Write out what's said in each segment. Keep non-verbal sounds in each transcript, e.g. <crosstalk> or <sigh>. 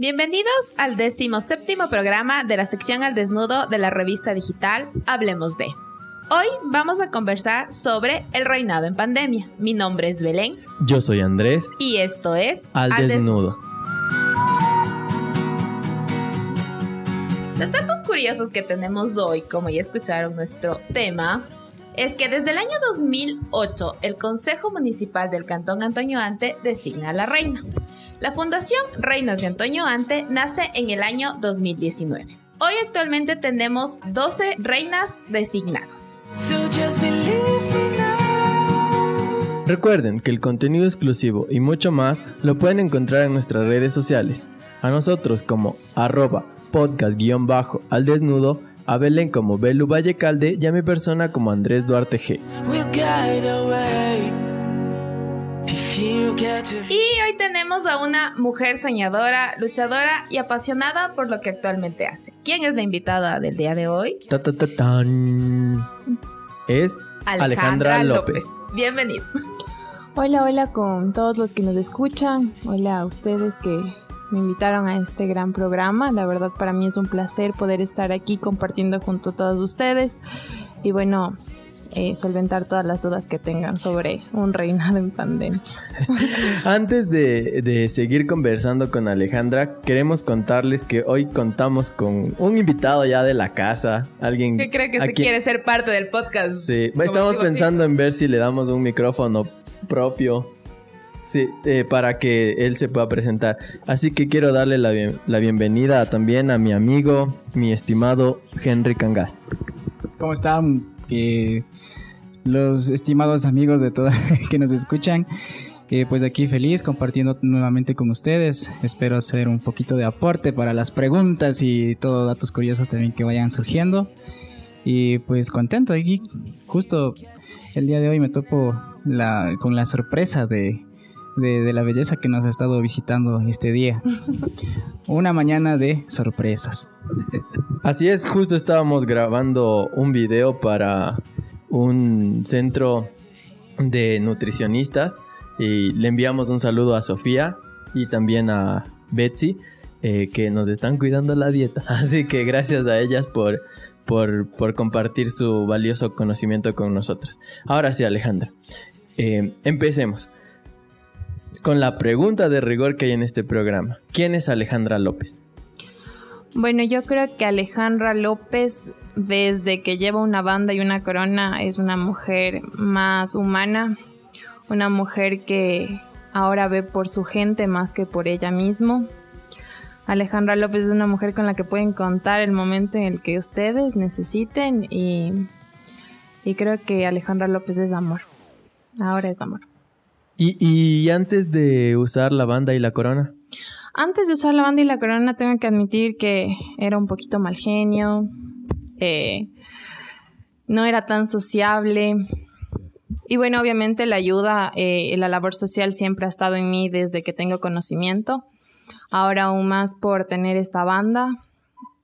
Bienvenidos al décimo séptimo programa de la sección al desnudo de la revista digital Hablemos de. Hoy vamos a conversar sobre el reinado en pandemia. Mi nombre es Belén. Yo soy Andrés. Y esto es Al, desnudo. Los datos curiosos que tenemos hoy, como ya escucharon nuestro tema, es que desde el año 2008 el Consejo Municipal del Cantón Antonio Ante designa a la reina. La Fundación Reinas de Antonio Ante nace en el año 2019. Hoy actualmente tenemos 12 reinas designadas. Recuerden que el contenido exclusivo y mucho más lo pueden encontrar en nuestras redes sociales. A nosotros como arroba podcast-al desnudo, a Belén como Belu Vallecalde y a mi persona como Andrés Duarte G. Y hoy tenemos a una mujer soñadora, luchadora y apasionada por lo que actualmente hace. ¿Quién es la invitada del día de hoy? Ta, ta, ta, tan. Es Alejandra, López. Bienvenido. Hola, hola con todos los que nos escuchan. Hola a ustedes que me invitaron a este gran programa. La verdad para mí es un placer poder estar aquí compartiendo junto a todos ustedes. Y bueno, eh, solventar todas las dudas que tengan sobre un reinado en pandemia. <laughs> Antes de, seguir conversando con Alejandra, queremos contarles que hoy contamos con un invitado ya de la casa, alguien que cree que se quiere ser parte del podcast. Sí, estamos pensando en ver si le damos un micrófono propio. Sí, eh, para que él se pueda presentar. Así que quiero darle la, la bienvenida también a mi amigo, mi estimado Henry Cangas. ¿Cómo están? Que los estimados amigos de todos <laughs> que nos escuchan. pues aquí feliz compartiendo nuevamente con ustedes. Espero hacer un poquito de aporte para las preguntas y todos datos curiosos también que vayan surgiendo. Y pues contento aquí. Justo el día de hoy me topo con la sorpresa de, de, la belleza que nos ha estado visitando este día. Una mañana de sorpresas. Así es, justo estábamos grabando un video para un centro de nutricionistas y le enviamos un saludo a Sofía y también a Betsy eh, que nos están cuidando la dieta. <laughs> Así que gracias a ellas por, por, por compartir su valioso conocimiento con nosotros. Ahora sí, Alejandra, eh, empecemos con la pregunta de rigor que hay en este programa. ¿Quién es Alejandra López? Bueno, yo creo que Alejandra López, desde que lleva una banda y una corona, es una mujer más humana, una mujer que ahora ve por su gente más que por ella misma. Alejandra López es una mujer con la que pueden contar el momento en el que ustedes necesiten y, y creo que Alejandra López es amor. Ahora es amor. ¿Y, antes de usar la banda y la corona? Antes de usar la banda y la corona tengo que admitir que era un poquito mal genio, eh, no era tan sociable. Y bueno, obviamente la ayuda, eh, la labor social siempre ha estado en mí desde que tengo conocimiento. Ahora aún más por tener esta banda.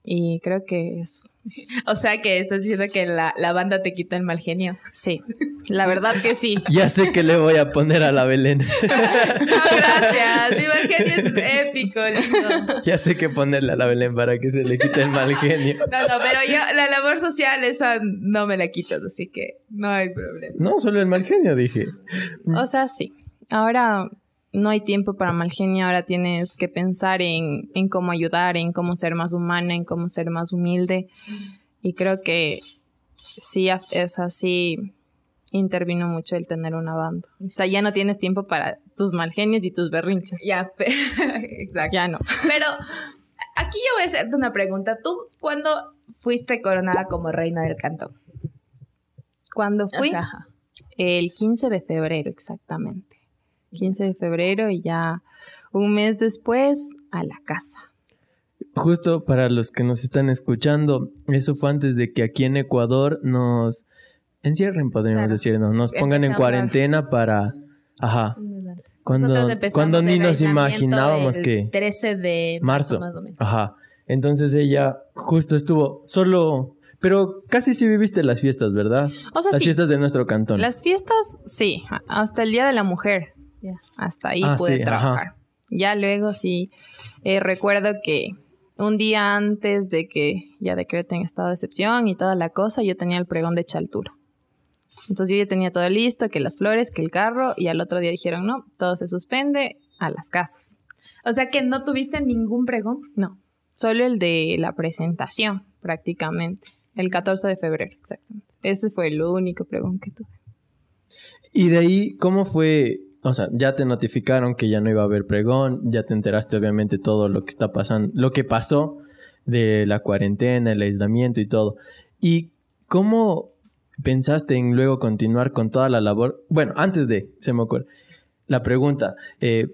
Y creo que es <laughs> O sea que estás diciendo que la, banda te quita el mal genio. Sí, la verdad que sí. Ya sé que le voy a poner a la Belén. <laughs> gracias. Mi mal genio es épico, Ya sé que ponerle a la Belén para que se le quite el mal genio. No, no, pero yo la labor social esa no me la quitas, así que no hay problema. No, solo el mal genio dije. O sea, sí. Ahora no hay tiempo para mal genio, ahora tienes que pensar en, cómo ayudar, en cómo ser más humana, en cómo ser más humilde. Y creo que sí es así intervino mucho el tener una banda. O sea, ya no tienes tiempo para tus mal genios y tus berrinches. Ya, <laughs> exacto. Ya no. Pero aquí yo voy a hacerte una pregunta. ¿Tú cuándo fuiste coronada como reina del cantón? ¿Cuándo fui? El 15 de febrero, exactamente. 15 de febrero y ya un mes después a la casa. Justo para los que nos están escuchando, eso fue antes de que aquí en Ecuador nos encierren, podríamos decir, ¿no? nos pongan en cuarentena <laughs> para... Ajá. Cuando, cuando ni nos imaginábamos que... 13 de marzo. Ajá. Entonces ella justo estuvo solo... Pero casi sí viviste las fiestas, ¿verdad? O sea, las fiestas de nuestro cantón. Las fiestas, sí, hasta el Día de la Mujer. Hasta ahí ah, pude trabajar. Ya luego sí, eh, recuerdo que un día antes de que ya decreten estado de excepción y toda la cosa, yo tenía el pregón de Chaltura. Entonces yo ya tenía todo listo, que las flores, que el carro, y al otro día dijeron, no, todo se suspende a las casas. O sea que no tuviste ningún pregón. No, solo el de la presentación, prácticamente. El 14 de febrero, exactamente. Ese fue el único pregón que tuve. Y de ahí, ¿cómo fue? O sea, ya te notificaron que ya no iba a haber pregón, ya te enteraste obviamente todo lo que está pasando, lo que pasó de la cuarentena, el aislamiento y todo. ¿Y cómo pensaste en luego continuar con toda la labor? Bueno, antes de, se me ocurre, la pregunta, eh,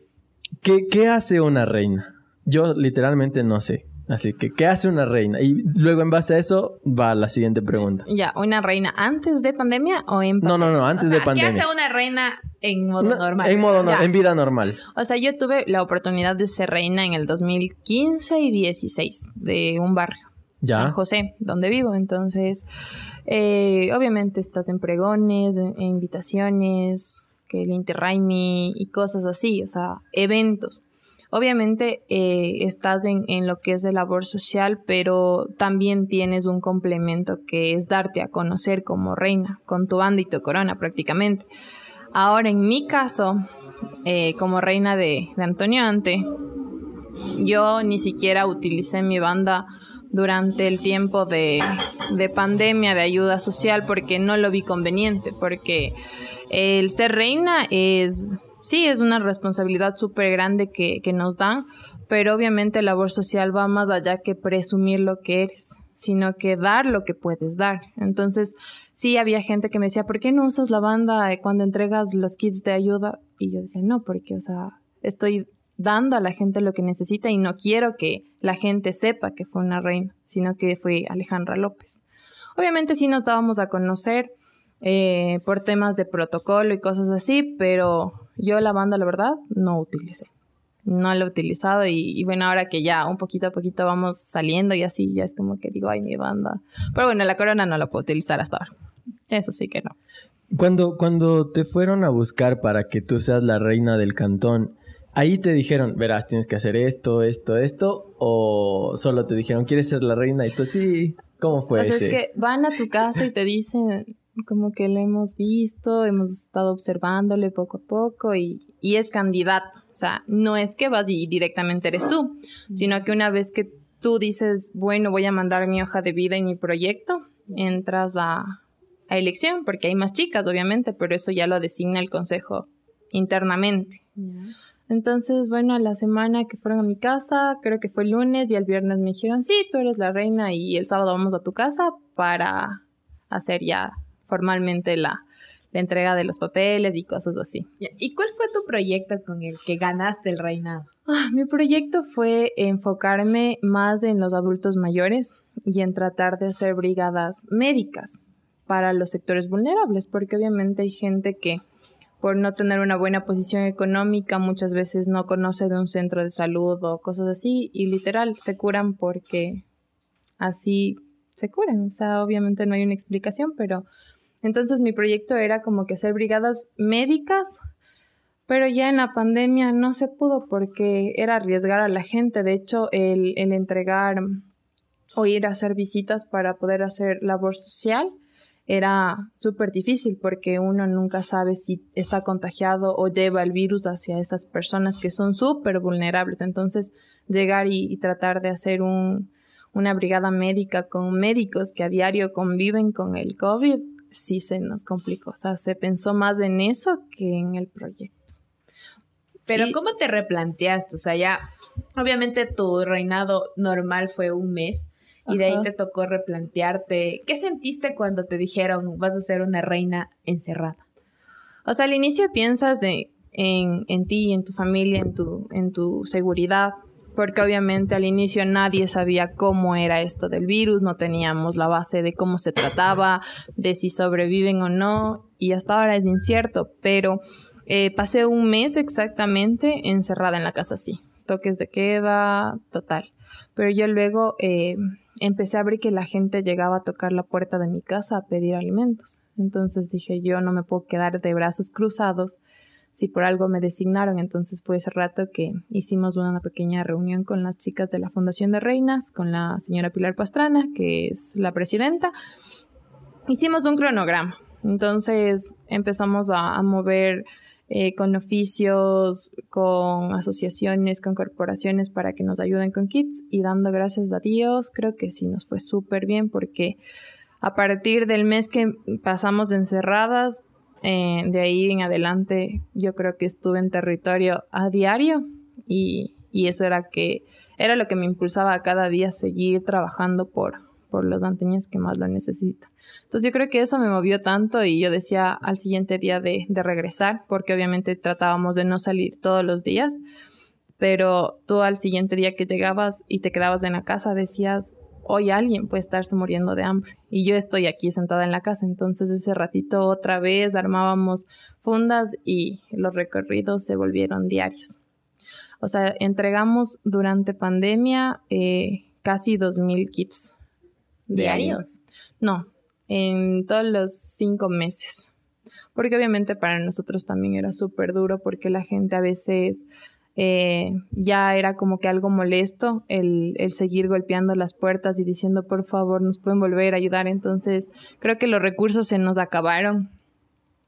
¿qué, ¿qué hace una reina? Yo literalmente no sé. Así que, ¿qué hace una reina? Y luego en base a eso va la siguiente pregunta. Ya, ¿una reina antes de pandemia o en No, no, no, antes O sea, de pandemia. ¿Qué hace una reina en modo No, normal? En modo no- en vida normal. O sea, yo tuve la oportunidad de ser reina en el 2015 y 16 de un barrio. Ya. San José, donde vivo. Entonces, eh, obviamente estás en pregones, en, en invitaciones, que el Interraimi y cosas así, o sea, eventos. Obviamente eh, estás en, en lo que es de labor social, pero también tienes un complemento que es darte a conocer como reina, con tu banda y tu corona prácticamente. Ahora, en mi caso, eh, como reina de, de Antonio Ante, yo ni siquiera utilicé mi banda durante el tiempo de, de pandemia, de ayuda social, porque no lo vi conveniente, porque el ser reina es, sí, es una responsabilidad súper grande que, que nos dan, pero obviamente labor social va más allá que presumir lo que eres, sino que dar lo que puedes dar. Entonces, sí había gente que me decía, ¿por qué no usas la banda cuando entregas los kits de ayuda? Y yo decía, no, porque, o sea, estoy dando a la gente lo que necesita y no quiero que la gente sepa que fue una reina, sino que fue Alejandra López. Obviamente sí nos dábamos a conocer eh, por temas de protocolo y cosas así, pero yo la banda, la verdad, no utilicé. No la he utilizado y, y bueno, ahora que ya un poquito a poquito vamos saliendo y así, ya es como que digo, ay, mi banda. Pero bueno, la corona no la puedo utilizar hasta ahora. Eso sí que no. Cuando, cuando te fueron a buscar para que tú seas la reina del cantón, ahí te dijeron, verás, tienes que hacer esto, esto, esto, o solo te dijeron, ¿quieres ser la reina? Y tú sí, ¿cómo fue o sea, ese? es que van a tu casa y te dicen como que lo hemos visto, hemos estado observándole poco a poco y, y es candidato. O sea, no es que vas y directamente eres tú, sino que una vez que tú dices, bueno, voy a mandar mi hoja de vida y mi proyecto, entras a, a elección, porque hay más chicas, obviamente, pero eso ya lo designa el consejo internamente. Entonces, bueno, a la semana que fueron a mi casa, creo que fue el lunes y el viernes me dijeron, sí, tú eres la reina y el sábado vamos a tu casa para hacer ya formalmente la, la entrega de los papeles y cosas así. ¿Y cuál fue tu proyecto con el que ganaste el reinado? Ah, mi proyecto fue enfocarme más en los adultos mayores y en tratar de hacer brigadas médicas para los sectores vulnerables, porque obviamente hay gente que por no tener una buena posición económica muchas veces no conoce de un centro de salud o cosas así y literal se curan porque así se curan. O sea, obviamente no hay una explicación, pero entonces mi proyecto era como que hacer brigadas médicas pero ya en la pandemia no se pudo porque era arriesgar a la gente. De hecho, el, entregar o ir a hacer visitas para poder hacer labor social era súper difícil porque uno nunca sabe si está contagiado o lleva el virus hacia esas personas que son súper vulnerables. Entonces, llegar y, y tratar de hacer un, una brigada médica con médicos que a diario conviven con el COVID, sí se nos complicó. O sea, se pensó más en eso que en el proyecto. Pero Y- ¿cómo te replanteaste? O sea, ya, obviamente tu reinado normal fue un mes y de ahí te tocó replantearte. ¿Qué sentiste cuando te dijeron vas a ser una reina encerrada? O sea, al inicio piensas de- en, en ti, en tu familia, en tu, en tu seguridad, porque obviamente al inicio nadie sabía cómo era esto del virus, no teníamos la base de cómo se trataba, de si sobreviven o no, y hasta ahora es incierto, pero eh, pasé un mes exactamente encerrada en la casa así, toques de queda, total. Pero yo luego eh, empecé a ver que la gente llegaba a tocar la puerta de mi casa a pedir alimentos. Entonces dije, yo no me puedo quedar de brazos cruzados si por algo me designaron. Entonces fue ese rato que hicimos una pequeña reunión con las chicas de la Fundación de Reinas, con la señora Pilar Pastrana, que es la presidenta. Hicimos un cronograma. Entonces empezamos a, mover eh, con oficios, con asociaciones, con corporaciones para que nos ayuden con kits y dando gracias a Dios, creo que sí nos fue súper bien porque a partir del mes que pasamos encerradas, eh, de ahí en adelante yo creo que estuve en territorio a diario y, eso era que era lo que me impulsaba a cada día seguir trabajando por, por los anteños que más lo necesitan. Entonces yo creo que eso me movió tanto y yo decía al siguiente día de, de regresar, porque obviamente tratábamos de no salir todos los días, pero tú al siguiente día que llegabas y te quedabas en la casa decías, hoy alguien puede estarse muriendo de hambre y yo estoy aquí sentada en la casa. Entonces ese ratito otra vez armábamos fundas y los recorridos se volvieron diarios. O sea, entregamos durante pandemia eh, casi 2.000 kits. ¿Diarios? No, en todos los cinco meses. Porque obviamente para nosotros también era súper duro porque la gente a veces eh, ya era como que algo molesto el, seguir golpeando las puertas y diciendo por favor nos pueden volver a ayudar. Entonces creo que los recursos se nos acabaron.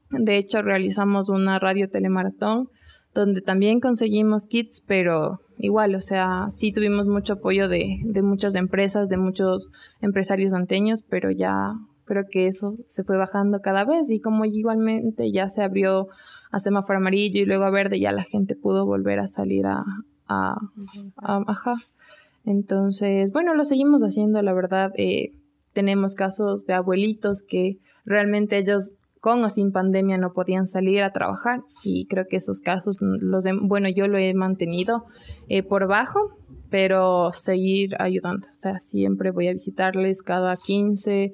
De hecho realizamos una radio telemaratón donde también conseguimos kits, pero igual, o sea, sí tuvimos mucho apoyo de muchas empresas, de muchos empresarios anteños, pero ya creo que eso se fue bajando cada vez y como igualmente ya se abrió a semáforo amarillo y luego a verde, ya la gente pudo volver a salir a, a, ajá. Entonces, bueno, lo seguimos haciendo, la verdad. Eh, tenemos casos de abuelitos que realmente ellos con o sin pandemia no podían salir a trabajar y creo que esos casos los bueno yo lo he mantenido eh, por bajo pero seguir ayudando. O sea, siempre voy a visitarles cada 15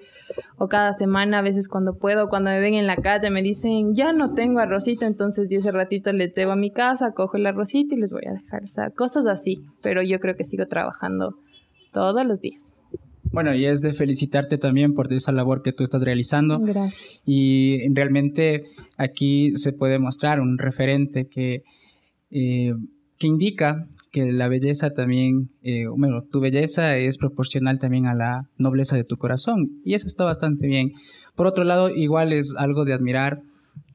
o cada semana, a veces cuando puedo, cuando me ven en la calle me dicen, ya no tengo arrocito, entonces yo ese ratito les llevo a mi casa, cojo el arrocito y les voy a dejar. O sea, cosas así, pero yo creo que sigo trabajando todos los días. Bueno, y es de felicitarte también por esa labor que tú estás realizando. Gracias. Y realmente aquí se puede mostrar un referente que, eh, que indica que la belleza también, eh, bueno, tu belleza es proporcional también a la nobleza de tu corazón y eso está bastante bien. Por otro lado, igual es algo de admirar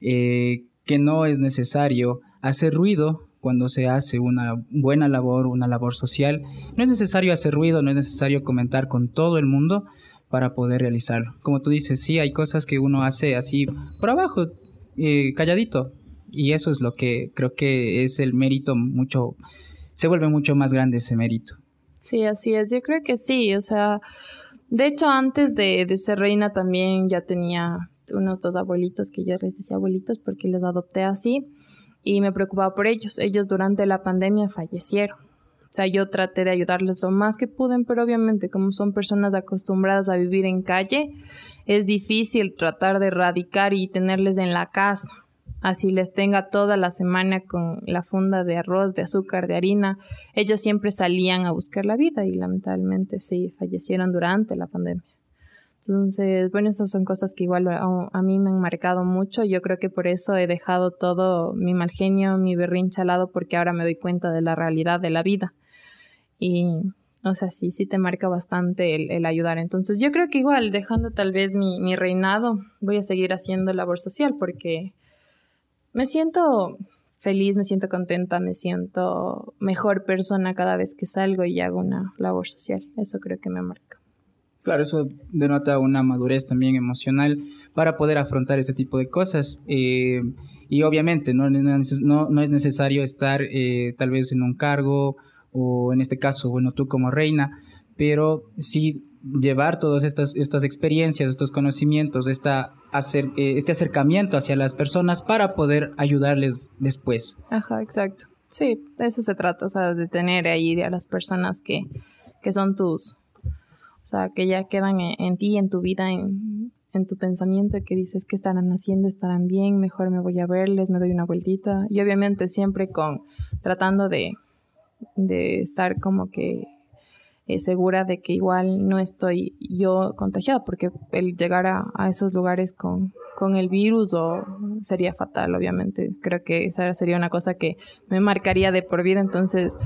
eh, que no es necesario hacer ruido cuando se hace una buena labor, una labor social. No es necesario hacer ruido, no es necesario comentar con todo el mundo para poder realizarlo. Como tú dices, sí, hay cosas que uno hace así por abajo, eh, calladito, y eso es lo que creo que es el mérito mucho se vuelve mucho más grande ese mérito. Sí, así es. Yo creo que sí. O sea, de hecho, antes de, de ser reina también ya tenía unos dos abuelitos que yo les decía abuelitos porque los adopté así y me preocupaba por ellos. Ellos durante la pandemia fallecieron. O sea, yo traté de ayudarles lo más que pude, pero obviamente como son personas acostumbradas a vivir en calle, es difícil tratar de erradicar y tenerles en la casa así les tenga toda la semana con la funda de arroz, de azúcar, de harina. Ellos siempre salían a buscar la vida y lamentablemente sí fallecieron durante la pandemia. Entonces, bueno, esas son cosas que igual a, mí me han marcado mucho. Yo creo que por eso he dejado todo mi mal genio, mi berrinche al lado, porque ahora me doy cuenta de la realidad de la vida. Y, o sea, sí, sí te marca bastante el, ayudar. Entonces, yo creo que igual, dejando tal vez mi, mi reinado, voy a seguir haciendo labor social porque me siento feliz, me siento contenta, me siento mejor persona cada vez que salgo y hago una labor social. Eso creo que me marca. Claro, eso denota una madurez también emocional para poder afrontar este tipo de cosas. Eh, y obviamente no, no, es necesario estar eh, tal vez en un cargo o en este caso, bueno, tú como reina, pero sí llevar todas estas, estas experiencias, estos conocimientos, esta eh, este acercamiento hacia las personas para poder ayudarles después. Ajá, exacto. Sí, de eso se trata, o sea, de tener ahí a las personas que, que son tus, o sea, que ya quedan en, ti, en tu vida, en, en tu pensamiento, que dices que estarán haciendo, estarán bien, mejor me voy a verles, me doy una vueltita. Y obviamente siempre con, tratando de, de estar como que eh, segura de que igual no estoy yo contagiada, porque el llegar a, esos lugares con, con el virus o sería fatal, obviamente. Creo que esa sería una cosa que me marcaría de por vida. Entonces,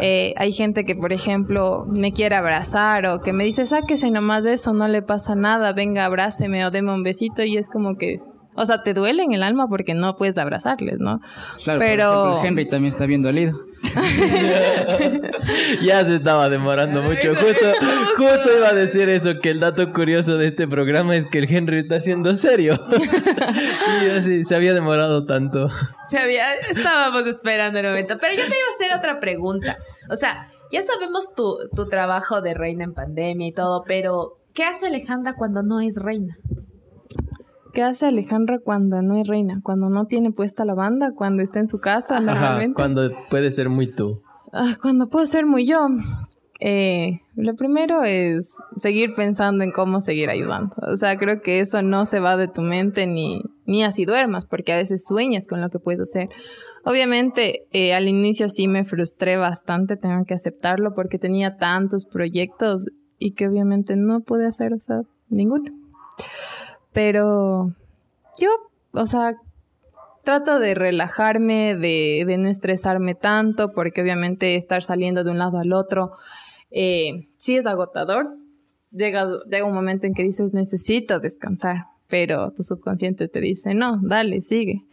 eh, hay gente que, por ejemplo, me quiere abrazar o que me dice, sáquese nomás de eso, no le pasa nada, venga, abráceme o deme un besito y es como que o sea, te duele en el alma porque no puedes abrazarles, ¿no? Claro, pero Henry también está bien dolido. <laughs> ya se estaba demorando mucho. Justo, justo iba a decir eso, que el dato curioso de este programa es que el Henry está siendo serio. <laughs> y así, se había demorado tanto. Se había, estábamos esperando el momento. Pero yo te iba a hacer otra pregunta. O sea, ya sabemos tu, tu trabajo de reina en pandemia y todo, pero ¿qué hace Alejandra cuando no es reina? ¿Qué hace Alejandra cuando no es reina? Cuando no tiene puesta la banda, cuando está en su casa normalmente. cuando puede ser muy tú. Ah, cuando puedo ser muy yo. Eh, lo primero es seguir pensando en cómo seguir ayudando. O sea, creo que eso no se va de tu mente ni, ni así duermas, porque a veces sueñas con lo que puedes hacer. Obviamente, eh, al inicio sí me frustré bastante, tengo que aceptarlo, porque tenía tantos proyectos y que obviamente no pude hacer, o sea, ninguno. Pero yo, o sea, trato de relajarme, de, de no estresarme tanto, porque obviamente estar saliendo de un lado al otro eh, sí es agotador. Llega, llega un momento en que dices, necesito descansar, pero tu subconsciente te dice, no, dale, sigue.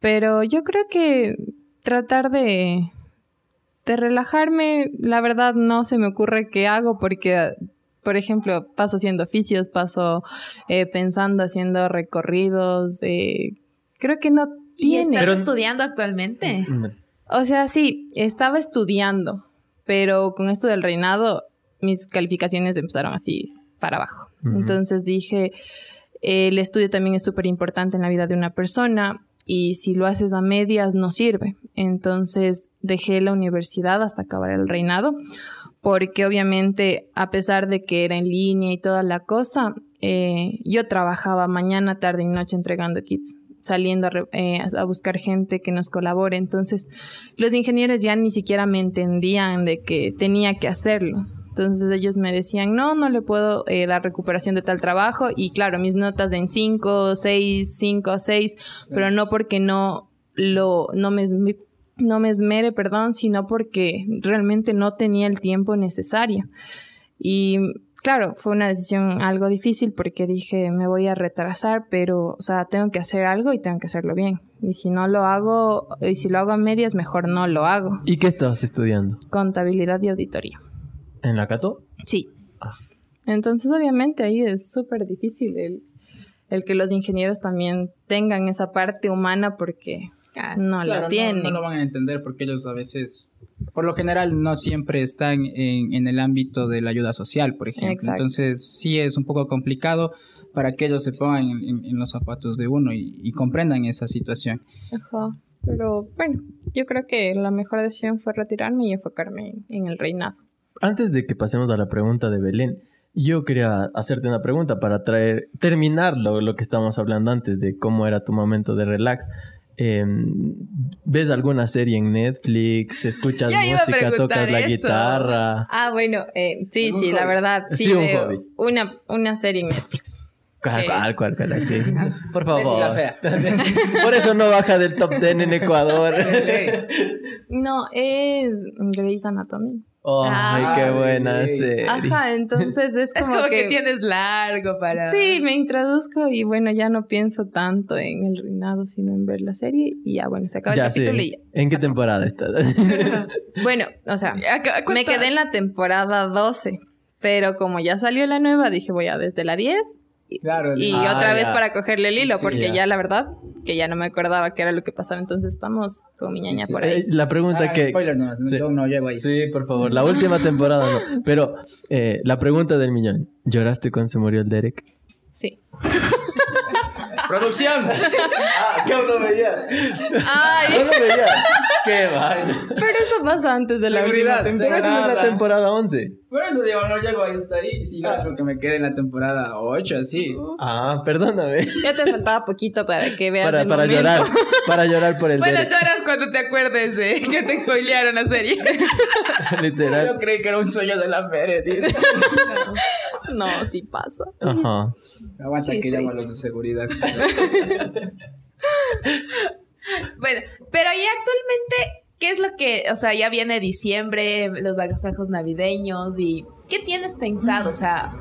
Pero yo creo que tratar de, de relajarme, la verdad no se me ocurre qué hago porque por ejemplo, paso haciendo oficios, paso eh, pensando, haciendo recorridos. creo que no tiene. ¿Y estás estudiando actualmente? Mm. O sea, sí, estaba estudiando, pero con esto del reinado, mis calificaciones empezaron así para abajo. Entonces dije, el estudio también es súper importante en la vida de una persona y si lo haces a medias no sirve. Entonces dejé la universidad hasta acabar el reinado porque obviamente a pesar de que era en línea y toda la cosa, eh, yo trabajaba mañana, tarde y noche entregando kits, saliendo eh, a, buscar gente que nos colabore. Entonces, los ingenieros ya ni siquiera me entendían de que tenía que hacerlo. Entonces ellos me decían, no, no le puedo eh, dar recuperación de tal trabajo. Y claro, mis notas en 5, 6, 5, 6, pero no porque no lo, no me no me esmere, perdón, sino porque realmente no tenía el tiempo necesario. Y claro, fue una decisión algo difícil porque dije, me voy a retrasar, pero, o sea, tengo que hacer algo y tengo que hacerlo bien. Y si no lo hago, y si lo hago a medias, mejor no lo hago. ¿Y qué estabas estudiando? Contabilidad y auditoría. ¿En la Cato? Sí. Ah. Entonces, obviamente, ahí es súper difícil el, el que los ingenieros también tengan esa parte humana porque no la tienen. No, lo van a entender porque ellos a veces, por lo general, no siempre están en, el ámbito de la ayuda social, por ejemplo. Entonces, sí es un poco complicado para que ellos se pongan en, los zapatos de uno y, comprendan esa situación. Ajá. Pero bueno, yo creo que la mejor decisión fue retirarme y enfocarme en el reinado. Antes de que pasemos a la pregunta de Belén, yo quería hacerte una pregunta para traer, terminar lo, lo que estábamos hablando antes de cómo era tu momento de relax. Em, ¿Ves alguna serie en Netflix? ¿Escuchas música? ¿Tocas la guitarra? Ah, bueno, eh, sí, sí, la verdad. Sí, un hobby. Una, una serie en Netflix. ¿Cuál, cuál, cuál, cuál, sí. Por favor. <laughs> Por eso no baja del top 10 en Ecuador. <laughs> no, es Grey's Anatomy. Ay, qué buena serie. Ajá, entonces es como, <laughs> es como que... tienes largo para. Sí, me introduzco y bueno, ya no pienso tanto en el reinado, sino en ver la serie y ya, bueno, se acaba el capítulo y ya. ¿En qué temporada estás? <laughs> bueno, o sea, me quedé en la temporada 12, pero como ya salió la nueva, dije voy a desde la 10 y otra vez para cogerle el hilo, porque ya. la verdad que ya no me acordaba qué era lo que pasaba, entonces estamos con mi ñaña por ahí. Eh, la pregunta ah, que... Spoiler no, no llego ahí. Sí, por favor, la última <laughs> temporada no. Pero eh, la pregunta del millón, ¿lloraste cuando se murió el Derek? Sí. <laughs> ¡Producción! ah, ¿qué no veías? Ay. ¿Qué no veías? ¡Qué vaina! Pero eso pasa antes de la última temporada. Pero eso es la temporada 11. Por eso digo, no llego a estar ahí, sino porque me quedé en la temporada 8, así. Ah, perdóname. Ya te faltaba poquito para que veas Para, para llorar, para llorar por el Bueno, lloras cuando te acuerdes de que te spoilearon la serie. <laughs> Literal. Yo creí que era un sueño de la Meredith. <laughs> No, sí pasa. Ajá. Aguanta Sí, que los de seguridad. <laughs> Bueno, pero y actualmente, ¿qué es lo que, o sea, ya viene diciembre, los agasajos navideños y qué tienes pensado? O sea,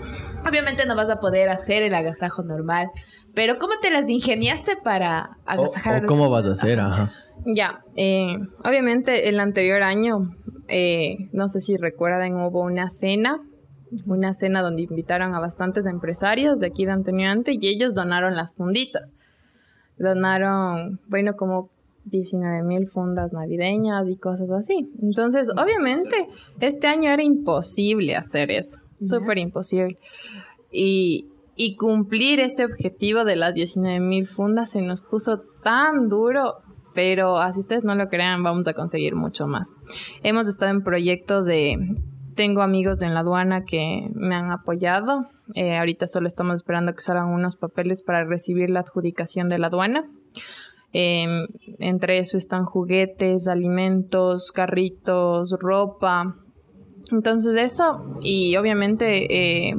obviamente no vas a poder hacer el agasajo normal, pero ¿cómo te las ingeniaste para O, agasajar? o los- cómo vas a hacer, ajá. Ya, eh, obviamente el anterior año, eh, no sé si recuerdan, hubo una cena, una cena donde invitaron a bastantes empresarios de aquí de Antonio Ante y ellos donaron las funditas. Donaron, bueno, como 19 mil fundas navideñas y cosas así. Entonces, obviamente, este año era imposible hacer eso, súper imposible. Y, y cumplir ese objetivo de las 19 mil fundas se nos puso tan duro, pero así ustedes no lo crean, vamos a conseguir mucho más. Hemos estado en proyectos de... Tengo amigos en la aduana que me han apoyado. Eh, ahorita solo estamos esperando que salgan unos papeles para recibir la adjudicación de la aduana. Eh, entre eso están juguetes, alimentos, carritos, ropa. Entonces eso, y obviamente eh,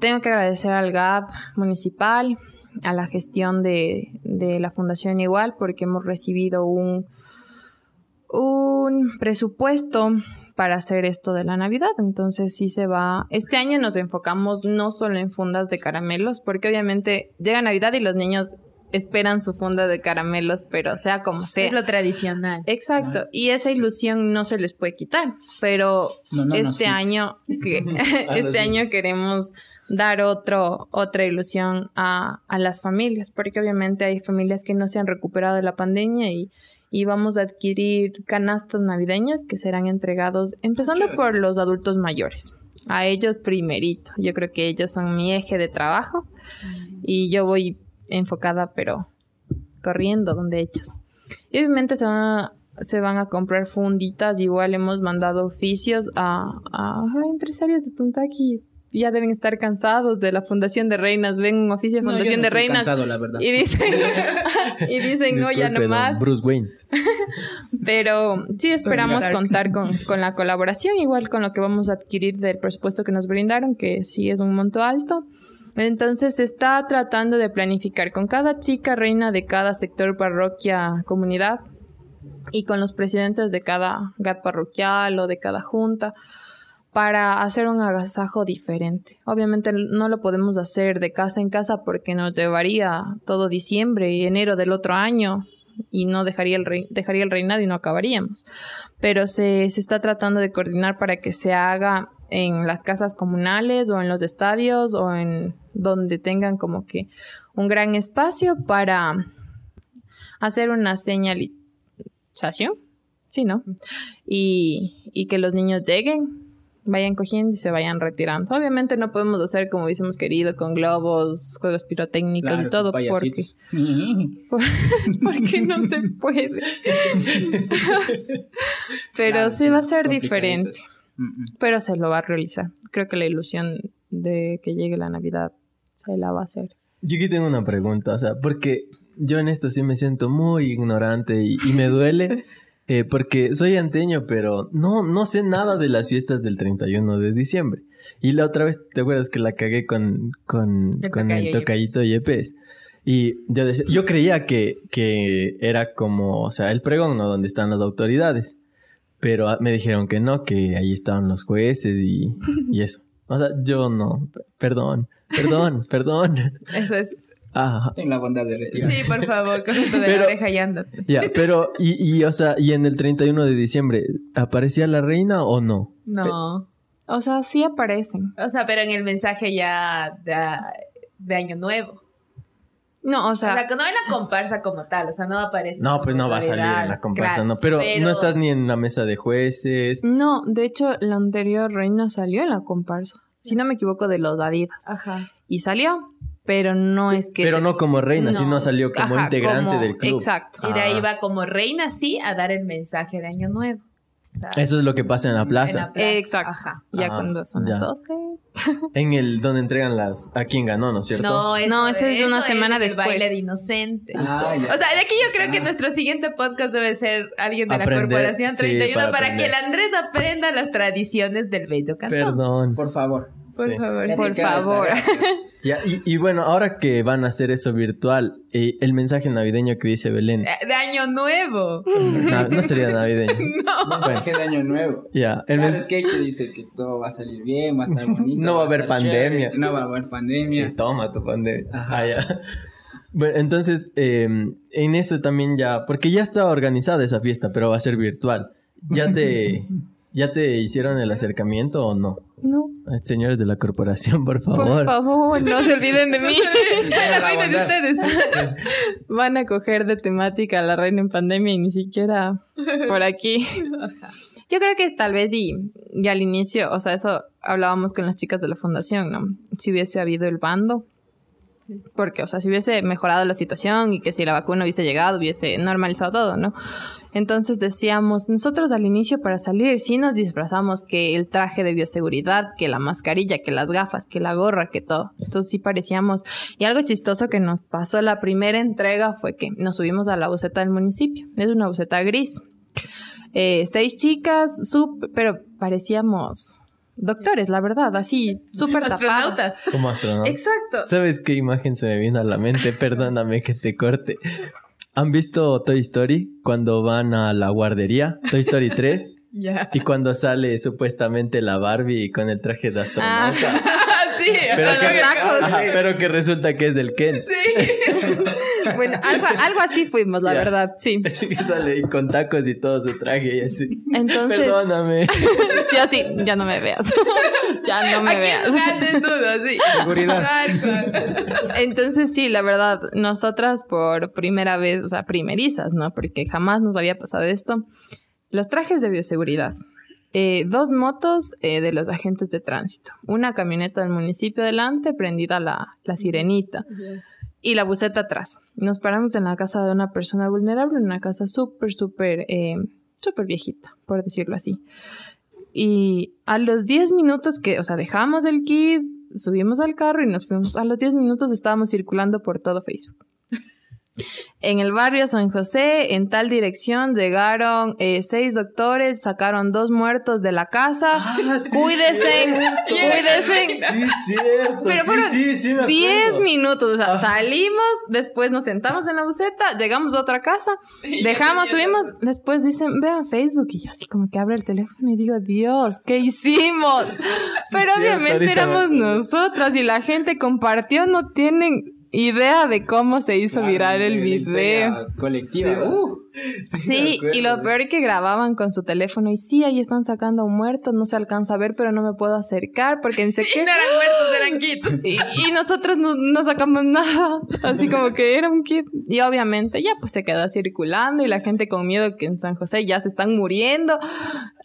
tengo que agradecer al GAD municipal, a la gestión de, de la Fundación Igual, porque hemos recibido un, un presupuesto para hacer esto de la Navidad. Entonces sí se va. Este año nos enfocamos no solo en fundas de caramelos, porque obviamente llega Navidad y los niños esperan su funda de caramelos, pero sea como sea. Es lo tradicional. Exacto, y esa ilusión no se les puede quitar, pero No, no nos este año que <laughs> <laughs> este año niños. queremos dar otro otra ilusión a, a las familias, porque obviamente hay familias que no se han recuperado de la pandemia y, y vamos a adquirir canastas navideñas que serán entregados empezando por los adultos mayores. A ellos primerito. Yo creo que ellos son mi eje de trabajo y yo voy enfocada, pero corriendo donde ellos. Y obviamente se van a, se van a comprar funditas. Igual hemos mandado oficios a, a empresarios de Tuntaki. Ya deben estar cansados de la Fundación de Reinas. Ven un oficio de No, yo Fundación no de estoy Reinas cansado, la verdad. y dicen, <laughs> y dicen no, ya Disculpe, no don más. Bruce Wayne. <laughs> Pero sí esperamos contar con, con la colaboración, igual con lo que vamos a adquirir del presupuesto que nos brindaron, que sí es un monto alto. Entonces se está tratando de planificar con cada chica reina de cada sector, parroquia, comunidad y con los presidentes de cada GAT parroquial o de cada junta para hacer un agasajo diferente. Obviamente no lo podemos hacer de casa en casa porque nos llevaría todo diciembre y enero del otro año y no dejaría el, rei- dejaría el reinado y no acabaríamos. Pero se, se está tratando de coordinar para que se haga en las casas comunales o en los estadios o en donde tengan como que un gran espacio para hacer una señalización, sí, ¿no? Y, y que los niños lleguen, vayan cogiendo y se vayan retirando. Obviamente no podemos hacer como hubiésemos querido con globos, juegos pirotécnicos Claro, y todo, porque, <laughs> porque no se puede. <laughs> Pero Claro, sí, va a ser diferente. Pero se lo va a realizar. Creo que la ilusión de que llegue la Navidad se la va a hacer. Yo aquí tengo una pregunta, o sea, porque yo en esto sí me siento muy ignorante y, y me duele <laughs> eh, porque soy anteño, pero no, no sé nada de las fiestas del 31 de diciembre. Y la otra vez, ¿te acuerdas que la cagué con, con, El con el tocayito Yepes? Y yo, decía- yo creía que, que era como, o sea, el pregón, ¿no? Donde están las autoridades. Pero ah, me dijeron que no, que ahí estaban los jueces y, <laughs> y eso. O sea, yo no. Perdón, perdón, <laughs> perdón. Eso es. Ah, Ten la bondad de retirar. Sí, por favor, cógete de Pero- la oreja y ándate. ya, pero, y, y, o sea, y en el 31 de diciembre, ¿aparecía la reina o no? No. O sea, sí aparecen. O sea, pero en el mensaje ya de, de Año Nuevo. No, o O sea, que no en la comparsa como tal, o sea, no aparece. No, pues no va a salir en la comparsa, claro, no. Pero, no estás ni en la mesa de jueces. no, de hecho, la anterior reina salió en la comparsa. Si no me equivoco, de los Adidas. Ajá. Y salió, pero no es que. Pero no como reina, No. sino salió como Ajá, integrante como- del club. Exacto. Y de ahí Ah. va como reina, sí, a dar el mensaje de Año Nuevo. Eso es lo que pasa en la en plaza. la plaza. Exacto. Ajá. Ya cuando son ya. las 12. En el donde entregan las a quién ganó, ¿no es cierto? No, eso, No, eso es una eso semana en el después. baile de inocente. Ah. O sea, de aquí yo creo que Ah. nuestro siguiente podcast debe ser alguien de Aprender, la Corporación sí, 31 para para, que el Andrés aprenda las tradiciones del bello cantón. Perdón. Por favor. Por Sí. favor. Por favor. Ya, y, y bueno, ahora que van a hacer eso virtual, eh, el mensaje navideño que dice Belén, Eh, De año nuevo. na- no sería navideño. <laughs> Mensaje de año nuevo. Ya, el Claro, es que te dice que todo va a salir bien, va a estar bonito. No va a haber pandemia. chévere, no va a haber Y pandemia. toma tu pandemia. Ajá. Ah, ya. Bueno, entonces, eh, en eso también ya, porque ya está organizada esa fiesta, pero va a ser virtual. ¿Ya te, <laughs> ya te hicieron el acercamiento o no? No, Señores de la corporación, por por favor. favor, no se olviden de <laughs> mí. <laughs> Soy la reina de ustedes. Van a coger de temática a la reina en pandemia y ni siquiera por aquí. <laughs> Yo creo que tal vez y, y al inicio, o sea, eso hablábamos con las chicas de la fundación, ¿no? Si hubiese habido el bando. Porque, o sea, si hubiese mejorado la situación y que si la vacuna hubiese llegado, hubiese normalizado todo, ¿no? Entonces decíamos, nosotros al inicio para salir sí nos disfrazamos que el traje de bioseguridad, que la mascarilla, que las gafas, que la gorra, que todo. Entonces sí parecíamos. Y algo chistoso que nos pasó la primera entrega fue que nos subimos a la buceta del municipio. Es una buceta gris. Eh, seis chicas, sup- pero parecíamos doctores, la verdad, así, <laughs> súper tapados. Astronautas. Como astronauta. Exacto. ¿Sabes qué imagen se me vino a la mente? <laughs> Perdóname que te corte. ¿Han visto Toy Story cuando van a la guardería? Toy Story 3. <laughs> Ya. Y cuando sale supuestamente la Barbie con el traje de astronauta. Sí, Pero que, los tacos. Ajá, pero que resulta que es del Ken. Sí. <laughs> Bueno, algo, algo así fuimos, la Ya. verdad, sí. <laughs> Así que sale ahí con tacos y todo su traje y así. Entonces, Perdóname. <laughs> ya sí, ya no me veas. ya no me Aquí veas. desnudo, sí. Seguridad. Entonces sí, la verdad, nosotras por primera vez, o sea, primerizas, ¿no? Porque jamás nos había pasado esto. Los trajes de bioseguridad. Eh, dos motos eh, de los agentes de tránsito. Una camioneta del municipio delante, prendida la, la sirenita. Y la buceta atrás. Nos paramos en la casa de una persona vulnerable, en una casa súper, súper, eh, súper viejita, por decirlo así. Y a los 10 minutos que, o sea, dejamos el kit, subimos al carro y nos fuimos. A los 10 minutos estábamos circulando por todo Facebook. En el barrio San José, en tal dirección, llegaron eh, seis doctores, sacaron dos muertos de la casa. cuídense, cuídense. Sí, cierto. Pero sí, fueron sí, sí, me 10 acuerdo. minutos, o sea, Ajá. salimos, después nos sentamos en la buceta, llegamos a otra casa, dejamos, subimos, después dicen, vean Facebook, y yo así como que abro el teléfono y digo, Dios, ¿qué hicimos? Pero obviamente éramos nosotras y la gente compartió, no tienen idea de cómo se hizo viral el video. Colectiva. Sí, Uh, Sí, y lo peor es que grababan con su teléfono y sí, ahí están sacando un muerto, no se alcanza a ver, pero no me puedo acercar porque ni sé <laughs> Y qué. no eran muertos, eran kits. <laughs> Y, y nosotros no, no sacamos nada, así como que era un kit. Y obviamente ya pues se quedó circulando y la gente con miedo que en San José ya se están muriendo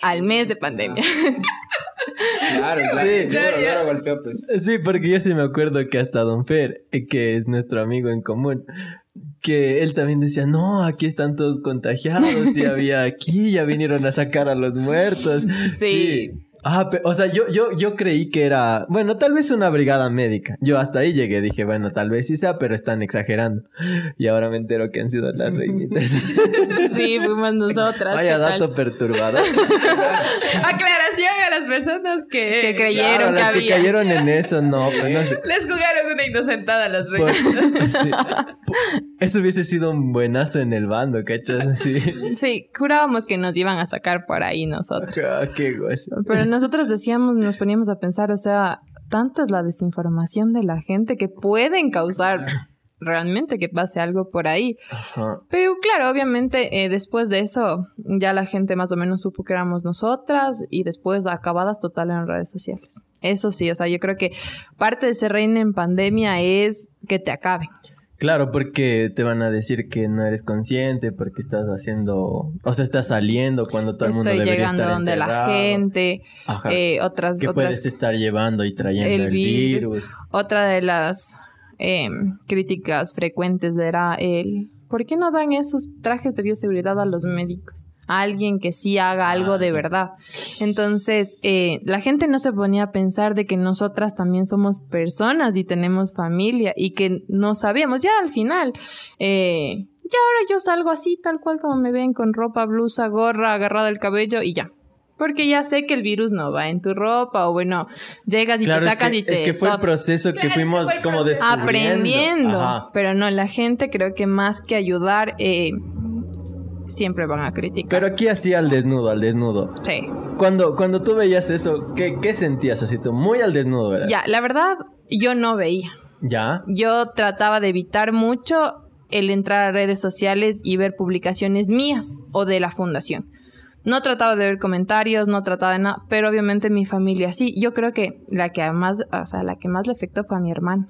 al mes de pandemia. <laughs> claro, claro. Sí. Duro, duro golpeó, pues. Sí, porque yo sí me acuerdo que hasta Don Fer, eh, que es nuestro amigo en común, que él también decía, no, aquí están todos contagiados, y había aquí, ya vinieron a sacar a los muertos. Sí. Ah, pe- o sea, yo, yo, yo creí que era, bueno, tal vez una brigada médica. Yo hasta ahí llegué, dije, bueno, tal vez sí sea, pero están exagerando. Y ahora me entero que han sido las <laughs> reinitas. Sí, fuimos nosotras. Vaya ¿qué tal? dato perturbador. <laughs> Aclaración a las personas que, Que creyeron Claro, que las que había. cayeron en eso, no, pues no <laughs> sé. les jugaron una inocentada a las Por- reinas. sí. Eso hubiese sido un buenazo en el bando, ¿cachas? Así. Sí, jurábamos que nos iban a sacar por ahí nosotros. Ah, qué gozo. Pero nosotros decíamos, nos poníamos a pensar, o sea, tanta es la desinformación de la gente que pueden causar realmente que pase algo por ahí. Ajá. Pero claro, obviamente eh, después de eso ya la gente más o menos supo que éramos nosotras y después acabadas total en redes sociales. Eso sí, o sea, yo creo que parte de ser reina en pandemia es que te acaben. Claro, porque te van a decir que no eres consciente, porque estás haciendo, o sea, estás saliendo cuando todo el mundo Estoy debería llegando estar donde la gente, Ajá. eh, otras, que otras puedes estar llevando y trayendo el el, virus. virus. Otra de las eh, críticas frecuentes era el ¿por qué no dan esos trajes de bioseguridad a los médicos? A alguien que sí haga algo Ah, de verdad. Entonces, eh, la gente no se ponía a pensar de que nosotras también somos personas y tenemos familia y que no sabíamos. Ya al final, eh, ya ahora yo salgo así, tal cual como me ven, con ropa, blusa, gorra, agarrada el cabello y ya. porque ya sé que el virus no va en tu ropa o bueno, llegas y Claro, te es sacas que, y te... es que fue el proceso que Claro, es que fuimos como descubriendo. aprendiendo. Ajá. Pero no, la gente creo que más que ayudar, eh, siempre van a criticar. Pero aquí así al desnudo, al desnudo. sí. Cuando, cuando tú veías eso, ¿qué, qué sentías así tú? Muy al desnudo, ¿verdad? Ya, la verdad, yo no veía. ¿Ya? Yo trataba de evitar mucho el entrar a redes sociales y ver publicaciones mías o de la fundación. No trataba de ver comentarios, no trataba de nada, pero obviamente mi familia sí. Yo creo que la que más, o sea, la que más le afectó fue a mi hermana.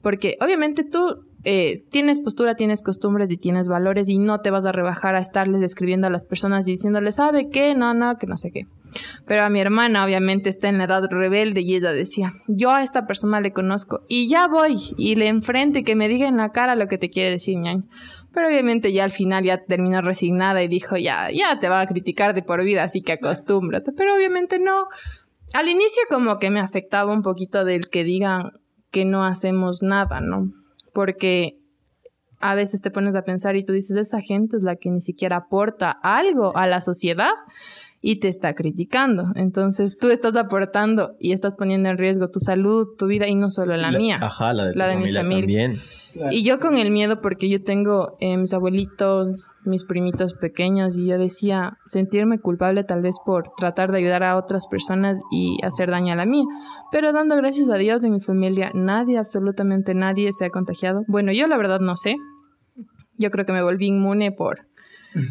Porque obviamente tú eh, tienes postura, tienes costumbres y tienes valores y no te vas a rebajar a estarles describiendo a las personas y diciéndoles, ¿sabe qué? No, no, que no sé qué. Pero a mi hermana obviamente está en la edad rebelde y ella decía, yo a esta persona le conozco y ya voy y le enfrento y que me diga en la cara lo que te quiere decir ñaño. Pero obviamente ya al final ya terminó resignada y dijo, ya, ya te va a criticar de por vida, así que acostúmbrate. Pero obviamente no. Al inicio como que me afectaba un poquito del que digan que no hacemos nada, ¿no? Porque a veces te pones a pensar y tú dices, esa gente es la que ni siquiera aporta algo a la sociedad y te está criticando. Entonces tú estás aportando y estás poniendo en riesgo tu salud, tu vida y no solo la, mía. Ajá, la de tu La de mi familia, familia. Y yo con el miedo porque yo tengo eh, mis abuelitos, mis primitos pequeños y yo decía sentirme culpable tal vez por tratar de ayudar a otras personas y hacer daño a la mía. Pero dando gracias a Dios de mi familia, nadie, absolutamente nadie se ha contagiado. Bueno, yo la verdad no sé. Yo creo que me volví inmune por...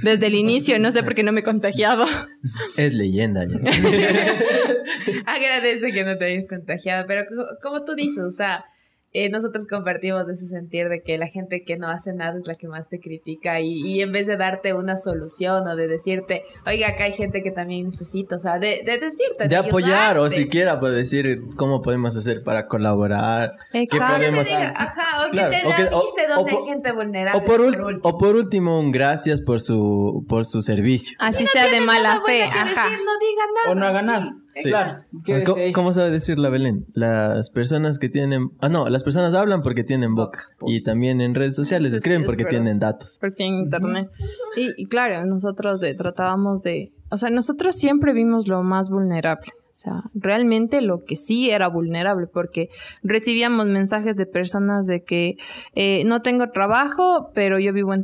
Desde el inicio, no sé por qué no me he contagiado. Es, es leyenda. ya. <laughs> Agradece que no te hayas contagiado, pero co- como tú dices, o sea, eh, nosotros compartimos ese sentir de que la gente que no hace nada es la que más te critica y, y en vez de darte una solución o de decirte, oiga, acá hay gente que también necesita, o sea, de, de decirte, De apoyar o siquiera pues decir cómo podemos hacer para colaborar. Exacto. ¿Qué podemos diga, ajá, o Claro, que te o que- o- avise donde o hay por- gente vulnerable. O por, ul- último. o por último, un gracias por su, por su servicio. Así sea de mala fe. Ajá. decir, no diga nada. O no haga nada. Sí. Claro. ¿qué ¿Cómo, cómo sabe decir la Belén? Las personas que tienen... Ah, no, las personas hablan porque tienen boca. Y también en redes sociales Eso sí escriben es porque verdad. tienen datos. porque en internet. Y, y claro, nosotros de- tratábamos de, o sea, nosotros siempre vimos lo más vulnerable. O sea, realmente lo que sí era vulnerable, porque recibíamos mensajes de personas de que eh, no tengo trabajo, pero yo vivo en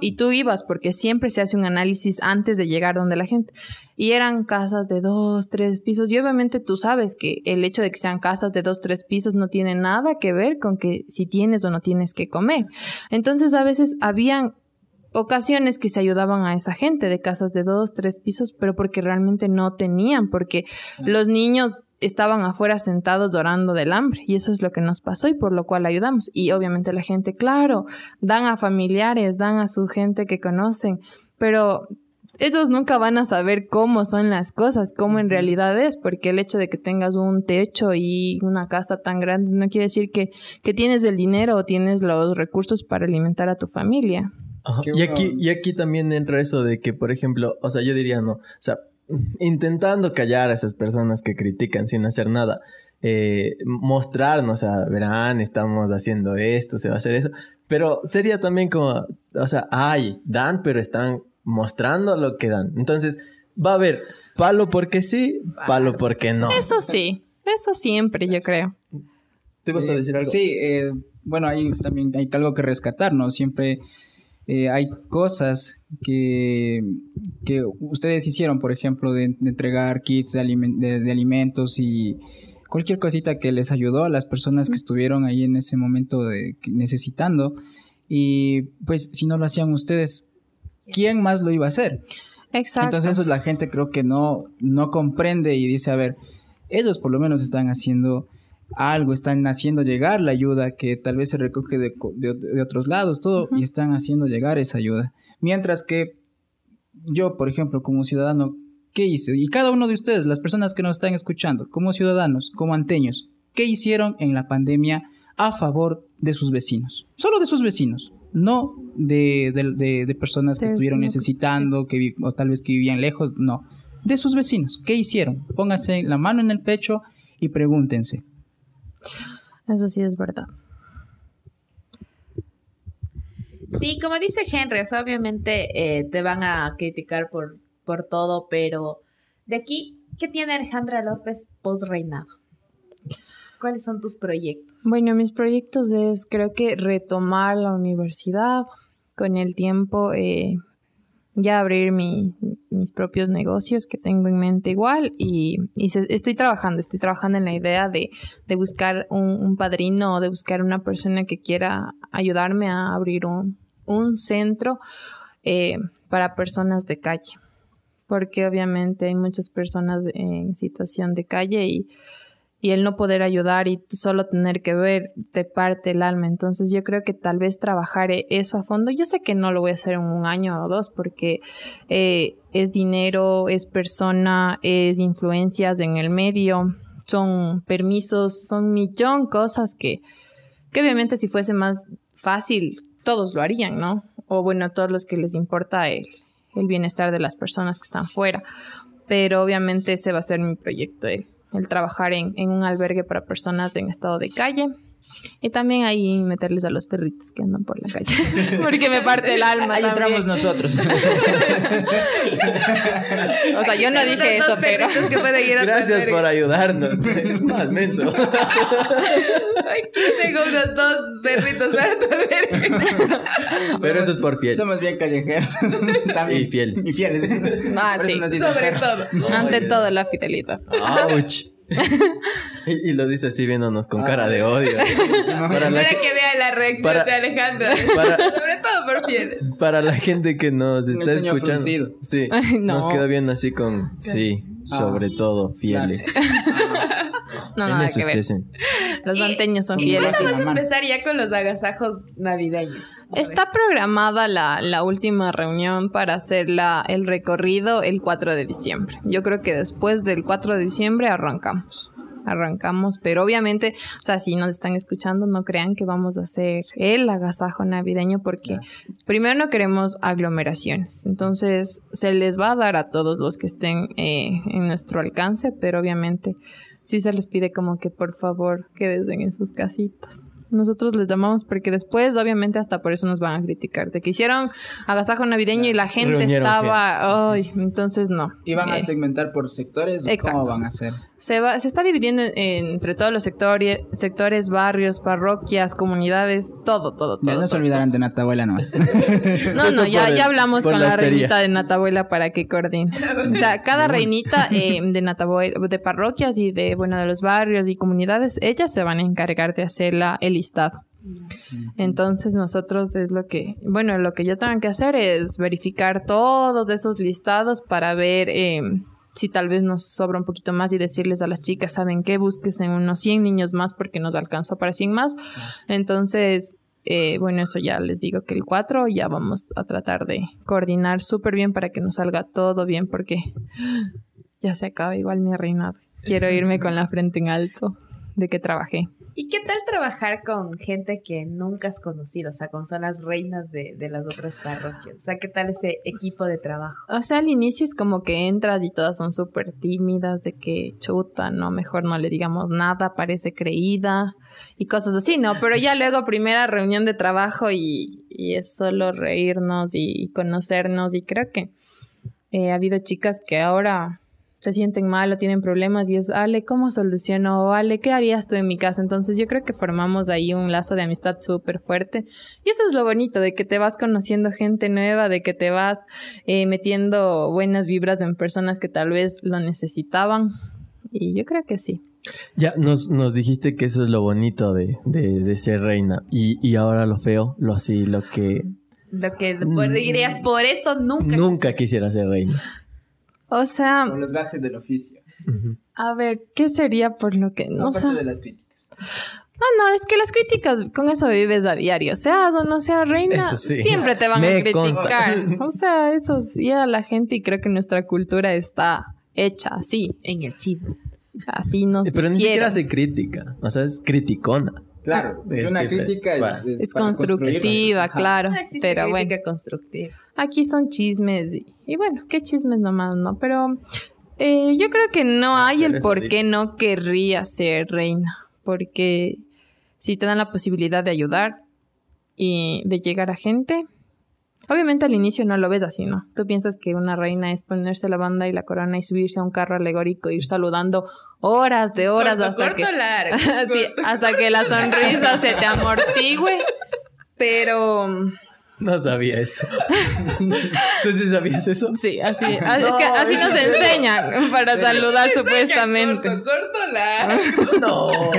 y tú ibas, porque siempre se hace un análisis antes de llegar donde la gente. Y eran casas de dos, tres pisos, y obviamente tú sabes que el hecho de que sean casas de dos, tres pisos no tiene nada que ver con que si tienes o no tienes que comer. Entonces a veces habían ocasiones que se ayudaban a esa gente de casas de dos, tres pisos, pero porque realmente no tenían, porque los niños estaban afuera sentados llorando del hambre y eso es lo que nos pasó y por lo cual ayudamos. Y obviamente la gente, claro, dan a familiares, dan a su gente que conocen, pero ellos nunca van a saber cómo son las cosas, cómo en realidad es, porque el hecho de que tengas un techo y una casa tan grande no quiere decir que, que tienes el dinero o tienes los recursos para alimentar a tu familia. Ajá. que Y aquí, y aquí también entra eso de que, por ejemplo, o sea, yo diría no, o sea, intentando callar a esas personas que critican sin hacer nada, eh, mostrarnos, o sea, verán, estamos haciendo esto, se va a hacer eso, pero sería también como, o sea, ay, dan, pero están mostrando lo que dan. Entonces, va a haber palo porque sí, palo porque no. Eso sí, eso siempre yo creo. ¿Te vas a Eh, decir algo? Sí, eh, bueno, hay también hay algo que rescatar, ¿no? Siempre eh, hay cosas que, que ustedes hicieron, por ejemplo, de, de entregar kits de, de- de alimentos y cualquier cosita que les ayudó a las personas que estuvieron ahí en ese momento necesitando. Y pues si no lo hacían ustedes, ¿quién más lo iba a hacer? Exacto. Entonces eso la gente creo que no, no comprende y dice, a ver, ellos por lo menos están haciendo algo, están haciendo llegar la ayuda que tal vez se recoge de, de- de otros lados, todo, y están haciendo llegar esa ayuda. Mientras que yo, por ejemplo, como ciudadano, ¿qué hice? Y cada uno de ustedes, las personas que nos están escuchando, como ciudadanos, como anteños, ¿qué hicieron en la pandemia a favor de sus vecinos? Solo de sus vecinos, no de, de- de- personas que estuvieron necesitando, que o tal vez que vivían lejos, no. De sus vecinos, ¿qué hicieron? Pónganse la mano en el pecho y pregúntense. Eso sí es verdad. Sí, como dice Henry, o sea, obviamente eh, te van a criticar por, por todo, pero De aquí, ¿qué tiene Alejandra López post reinado? ¿Cuáles son tus proyectos? Bueno, mis proyectos es creo que retomar la universidad con el tiempo, eh, ya abrir mi, mis propios negocios que tengo en mente igual y, y estoy trabajando, estoy trabajando en la idea de, de buscar un, padrino o de buscar una persona que quiera ayudarme a abrir un, un centro eh, para personas de calle, porque obviamente hay muchas personas en situación de calle y, y el no poder ayudar y solo tener que ver te parte el alma. Entonces yo creo que tal vez trabajar e- eso a fondo, yo sé que no lo voy a hacer en un año o dos porque eh, es dinero, es persona, es influencias en el medio, son permisos, son millón cosas que, que obviamente si fuese más fácil todos lo harían, ¿no? O bueno, todos los que les importa el, el bienestar de las personas que están fuera. Pero obviamente ese va a ser mi proyecto, el trabajar en, en un albergue para personas en estado de calle. Y también ahí meterles a los perritos que andan por la calle. <laughs> Porque me parte el alma. Ahí también. entramos nosotros. <laughs> O sea, yo no dije eso, pero. que ir a Gracias por ayudarnos. <laughs> Más menso. Aquí tengo unos dos perritos. Pero eso es por fiel. Somos bien callejeros. También. Y fieles. Y fieles. Ah, sí. Sobre perros. todo. Ante Oye. todo, la fidelidad. Ouch. <laughs> y, y lo dice así viéndonos con cara de odio. <laughs> Para la, que vea la reacción para- de Alejandra. <laughs> para- Sobre todo por fieles. para la gente que nos está escuchando. fruncido. Sí. Ay, no. Nos quedó viendo así con sí, sobre todo fieles. <laughs> No, nada que ver. Los manteños son ¿Y fieles. cuándo vas a empezar ya con los agasajos navideños? Está programada la, la última reunión para hacer la, el recorrido el 4 de diciembre. Yo creo que después del 4 de diciembre arrancamos. Arrancamos, pero obviamente, o sea, si nos están escuchando, no crean que vamos a hacer el agasajo navideño porque primero no queremos aglomeraciones. Entonces, se les va a dar a todos los que estén eh, en nuestro alcance, pero obviamente sí se les pide como que por favor quédense en sus casitas. Nosotros les llamamos porque después, obviamente, hasta por eso nos van a criticar. De que hicieron agasajo navideño y la gente Reunieron estaba. Ay, entonces no. ¿Y van a Eh, segmentar por sectores? o Exacto. ¿Cómo van a hacer? Se, va, se está dividiendo en- entre todos los sectores, sectores, barrios, parroquias, comunidades, todo, todo, todo. Ya no se olvidarán de Natabuela nomás. <laughs> <laughs> No, no, ya, el- ya hablamos con la reinita de Natabuela para que coordine. <laughs> O sea, cada reinita eh, de Natabuela, de parroquias y de, bueno, de los barrios y comunidades, ellas se van a encargar de hacer la, el listado. Entonces nosotros es lo que, bueno, lo que yo tengo que hacer es verificar todos esos listados para ver eh, si tal vez nos sobra un poquito más y decirles a las chicas, ¿saben qué? Busques en unos 100 niños más porque nos alcanzó para 100 más. Entonces, eh, bueno, eso ya les digo que el 4 ya vamos a tratar de coordinar súper bien para que nos salga todo bien porque <gasps> ya se acaba igual mi reinado. Quiero irme con la frente en alto de que trabajé. ¿Y qué tal trabajar con gente que nunca has conocido? O sea, con son las reinas de, de las otras parroquias. O sea, ¿qué tal ese equipo de trabajo? O sea, al inicio es como que entras y todas son súper tímidas, de que chuta, no, mejor no le digamos nada, parece creída y cosas así, ¿no? Pero ya luego primera reunión de trabajo y, es solo reírnos y, y conocernos y creo que eh, ha habido chicas que ahora se sienten mal o tienen problemas y es, Ale, ¿cómo soluciono? O Ale, ¿qué harías tú en mi casa? Entonces yo creo que formamos ahí un lazo de amistad súper fuerte y eso es lo bonito, de que te vas conociendo gente nueva, de que te vas eh, metiendo buenas vibras en personas que tal vez lo necesitaban y yo creo que sí. Ya nos, nos dijiste que eso es lo bonito de, de, de ser reina. Y, y ahora lo feo, lo así, lo que Lo que por- dirías, por esto nunca. nunca quisiera ser reina. O sea, Con los gajes del oficio. a ver, ¿qué sería por lo que no Aparte sé? de las críticas. Ah, no, es que las críticas, con eso vives a diario. Seas o no seas reina, Eso sí. siempre te van <laughs> Me a criticar. consta. O sea, eso sí a la gente y creo que nuestra cultura está hecha así. En el chisme. Así nos Pero ni siquiera hace crítica, o sea, es criticona. Claro, de- una de- crítica es, es constructiva, construir. Claro. No pero bueno, crítica constructiva. Aquí son chismes y, y bueno, qué chismes nomás, ¿no? Pero eh, yo creo que no hay el por qué no querría ser reina. Porque si te dan la posibilidad de ayudar y de llegar a gente, Obviamente al inicio no lo ves así, ¿no? Tú piensas que una reina es ponerse la banda y la corona y subirse a un carro alegórico e ir saludando horas de horas Corto, hasta corto, que largo. <laughs> Sí, hasta que la sonrisa se te amortigüe. <laughs> Pero <laughs> No sabía eso. <laughs> ¿Tú sí sabías eso? sí, así, <laughs> ah, es que así nos enseñan para saludar supuestamente. Corto, corto, largo. No.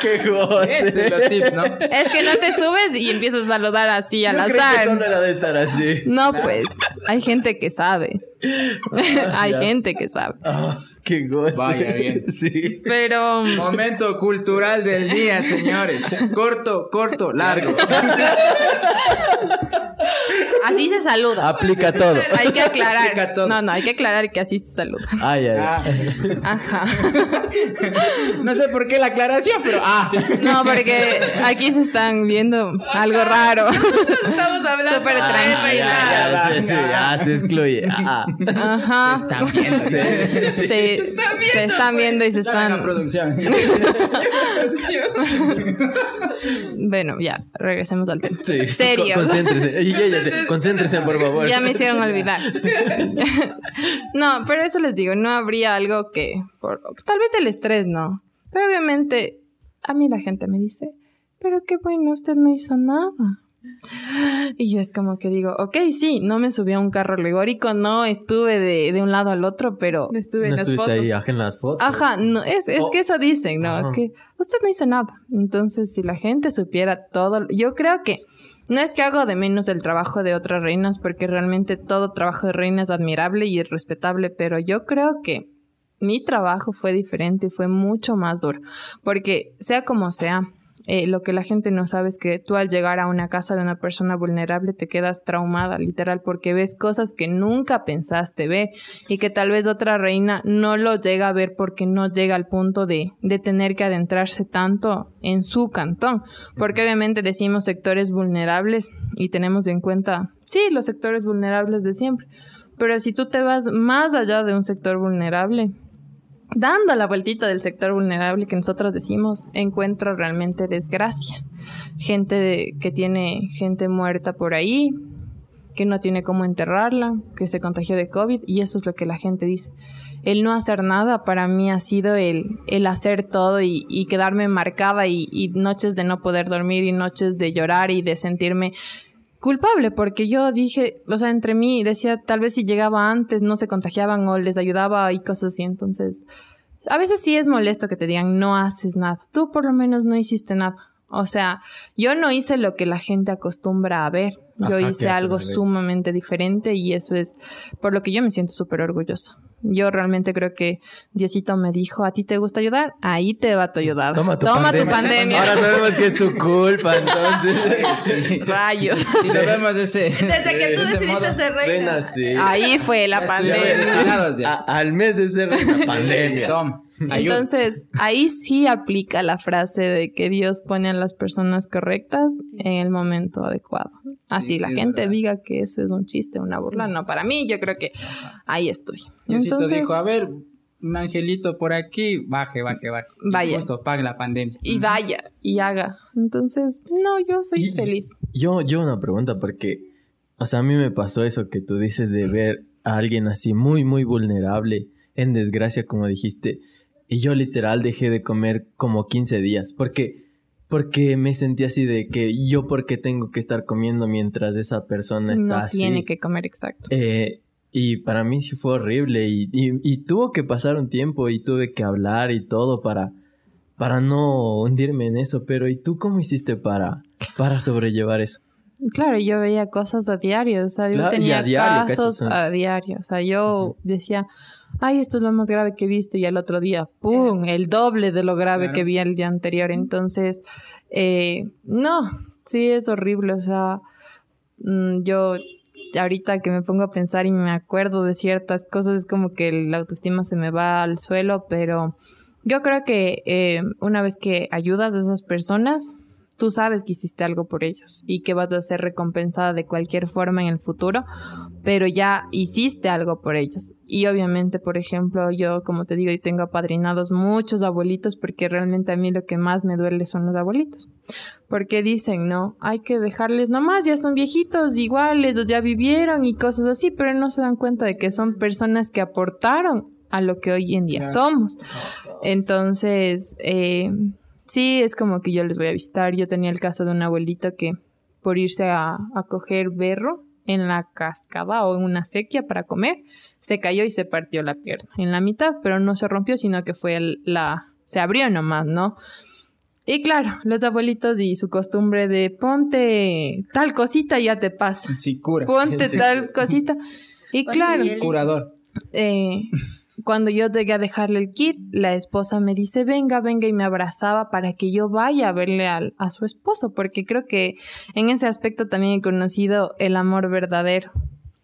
Qué goce. Los tips, ¿no? Es que no te subes y empiezas a saludar así al Yo creí que azar. solo era de estar así. No, pues, hay gente que sabe. <laughs> hay ya. gente que sabe. Ah, qué goce. Vaya, bien. <laughs> Sí. Pero Momento cultural del día, señores. Corto, corto, largo. así se saluda. Aplica todo. Hay que aclarar. Aplica todo. No, no, hay que aclarar que así se saluda. Ay, ay, Ah. Ajá. no sé por qué la aclaración, pero ah. No, porque aquí se están viendo algo raro. Estamos hablando Súper de Ah, ya, ya, sí, sí, ah, se excluye. Ah, Ajá. Se están viendo. Se, se están viendo y se están. producción. <laughs> Bueno, ya, regresemos al tema. sí. Serio. Con- concéntrese. Y ella se- <laughs> concéntrese, por favor. Ya me hicieron olvidar. <laughs> no, pero eso les digo, no habría algo que. por- tal vez el estrés, no. Pero obviamente, a mí la gente me dice, pero qué bueno, usted no hizo nada. Y yo es como que digo, ok, sí, no me subí a un carro alegórico, no estuve de, de un lado al otro, pero Estuve en ¿No las fotos. ahí ajá, en las fotos? Ajá, no, es, es Oh. que eso dicen, ¿no? Es Ajá. que usted no hizo nada. Entonces, si la gente supiera todo, yo creo que no es que hago de menos el trabajo de otras reinas, porque realmente todo trabajo de reina es admirable y es respetable, pero yo creo que mi trabajo fue diferente y fue mucho más duro, porque sea como sea, eh, lo que la gente no sabe es que tú al llegar a una casa de una persona vulnerable te quedas traumada, literal, porque ves cosas que nunca pensaste ver y que tal vez otra reina no lo llega a ver porque no llega al punto de, de tener que adentrarse tanto en su cantón, porque obviamente decimos sectores vulnerables y tenemos en cuenta, sí, los sectores vulnerables de siempre, pero si tú te vas más allá de un sector vulnerable, dando la vueltita del sector vulnerable que nosotros decimos, encuentro realmente desgracia. Gente de- que tiene gente muerta por ahí, que no tiene cómo enterrarla, que se contagió de COVID, y eso es lo que la gente dice. El no hacer nada para mí ha sido el, el hacer todo y, y quedarme marcada y, y noches de no poder dormir y noches de llorar y de sentirme culpable porque yo dije, o sea, entre mí decía, tal vez si llegaba antes no se contagiaban o les ayudaba y cosas así, entonces a veces sí es molesto que te digan no haces nada, tú por lo menos no hiciste nada. O sea, yo no hice lo que la gente acostumbra a ver. Yo Ajá, hice algo sumamente diferente y eso es por lo que yo me siento súper orgullosa. Yo realmente creo que Diosito me dijo, ¿a ti te gusta ayudar? Ahí te va tu ayudar. Toma tu Toma pandemia. tu pandemia. Ahora sabemos que es tu culpa, entonces. <laughs> Sí. Rayos. Si lo vemos ese. Desde que tú ese decidiste modo, ser reina. Ven así. Ahí fue la ya pandemia. destinados ya. A- al mes de ser reina, pandemia. Tom. <laughs> Entonces, ahí sí aplica la frase de que Dios pone a las personas correctas en el momento adecuado. Así sí, la gente verdad. diga que eso es un chiste, una burla. No, para mí yo creo que ahí estoy. Diosito Entonces, dijo, a ver, un angelito por aquí, baje, baje, baje. Y Vaya. Justo pague la pandemia. y vaya, y haga. Entonces, no, yo soy Y- feliz. Yo, yo una pregunta porque, o sea, a mí me pasó eso que tú dices de ver a alguien así muy, muy vulnerable, en desgracia, como dijiste, y yo literal dejé de comer como 15 días, porque, porque me sentí así de que yo porque tengo que estar comiendo mientras esa persona está No así. tiene que comer exacto. Eh, y para mí sí fue horrible y, y- y tuvo que pasar un tiempo y tuve que hablar y todo para, para no hundirme en eso. Pero ¿y tú cómo hiciste para, para sobrellevar eso? Claro, yo veía cosas a diario, o sea, yo Claro, tenía a diario, casos a diario, o sea, yo decía, ay, esto es lo más grave que he visto, y al otro día, ¡pum!, el doble de lo grave Claro. que vi el día anterior, entonces, eh, no, sí es horrible, o sea, mm, yo ahorita que me pongo a pensar y me acuerdo de ciertas cosas, es como que la autoestima se me va al suelo, pero yo creo que eh, una vez que ayudas a esas personas, tú sabes que hiciste algo por ellos y que vas a ser recompensada de cualquier forma en el futuro pero ya hiciste algo por ellos. Y obviamente, por ejemplo, yo, como te digo, yo tengo apadrinados muchos abuelitos porque realmente a mí lo que más me duele son los abuelitos. Porque dicen, no, hay que dejarles nomás, ya son viejitos, iguales, ya vivieron y cosas así, pero no se dan cuenta de que son personas que aportaron a lo que hoy en día somos. Entonces, eh, sí, es como que yo les voy a visitar. Yo tenía el caso de un abuelito que por irse a, a coger berro, en la cascada o en una sequía para comer, se cayó y se partió la pierna en la mitad, pero no se rompió, sino que fue la se abrió nomás, ¿no? Y claro, los abuelitos y su costumbre de ponte tal cosita y ya te pasa. Sí, cura. Ponte tal cosita. Y claro, Curador. eh, <laughs> cuando yo llegué a dejarle el kit, la esposa me dice, venga, venga, y me abrazaba para que yo vaya a verle al- a, su esposo, porque creo que en ese aspecto también he conocido el amor verdadero,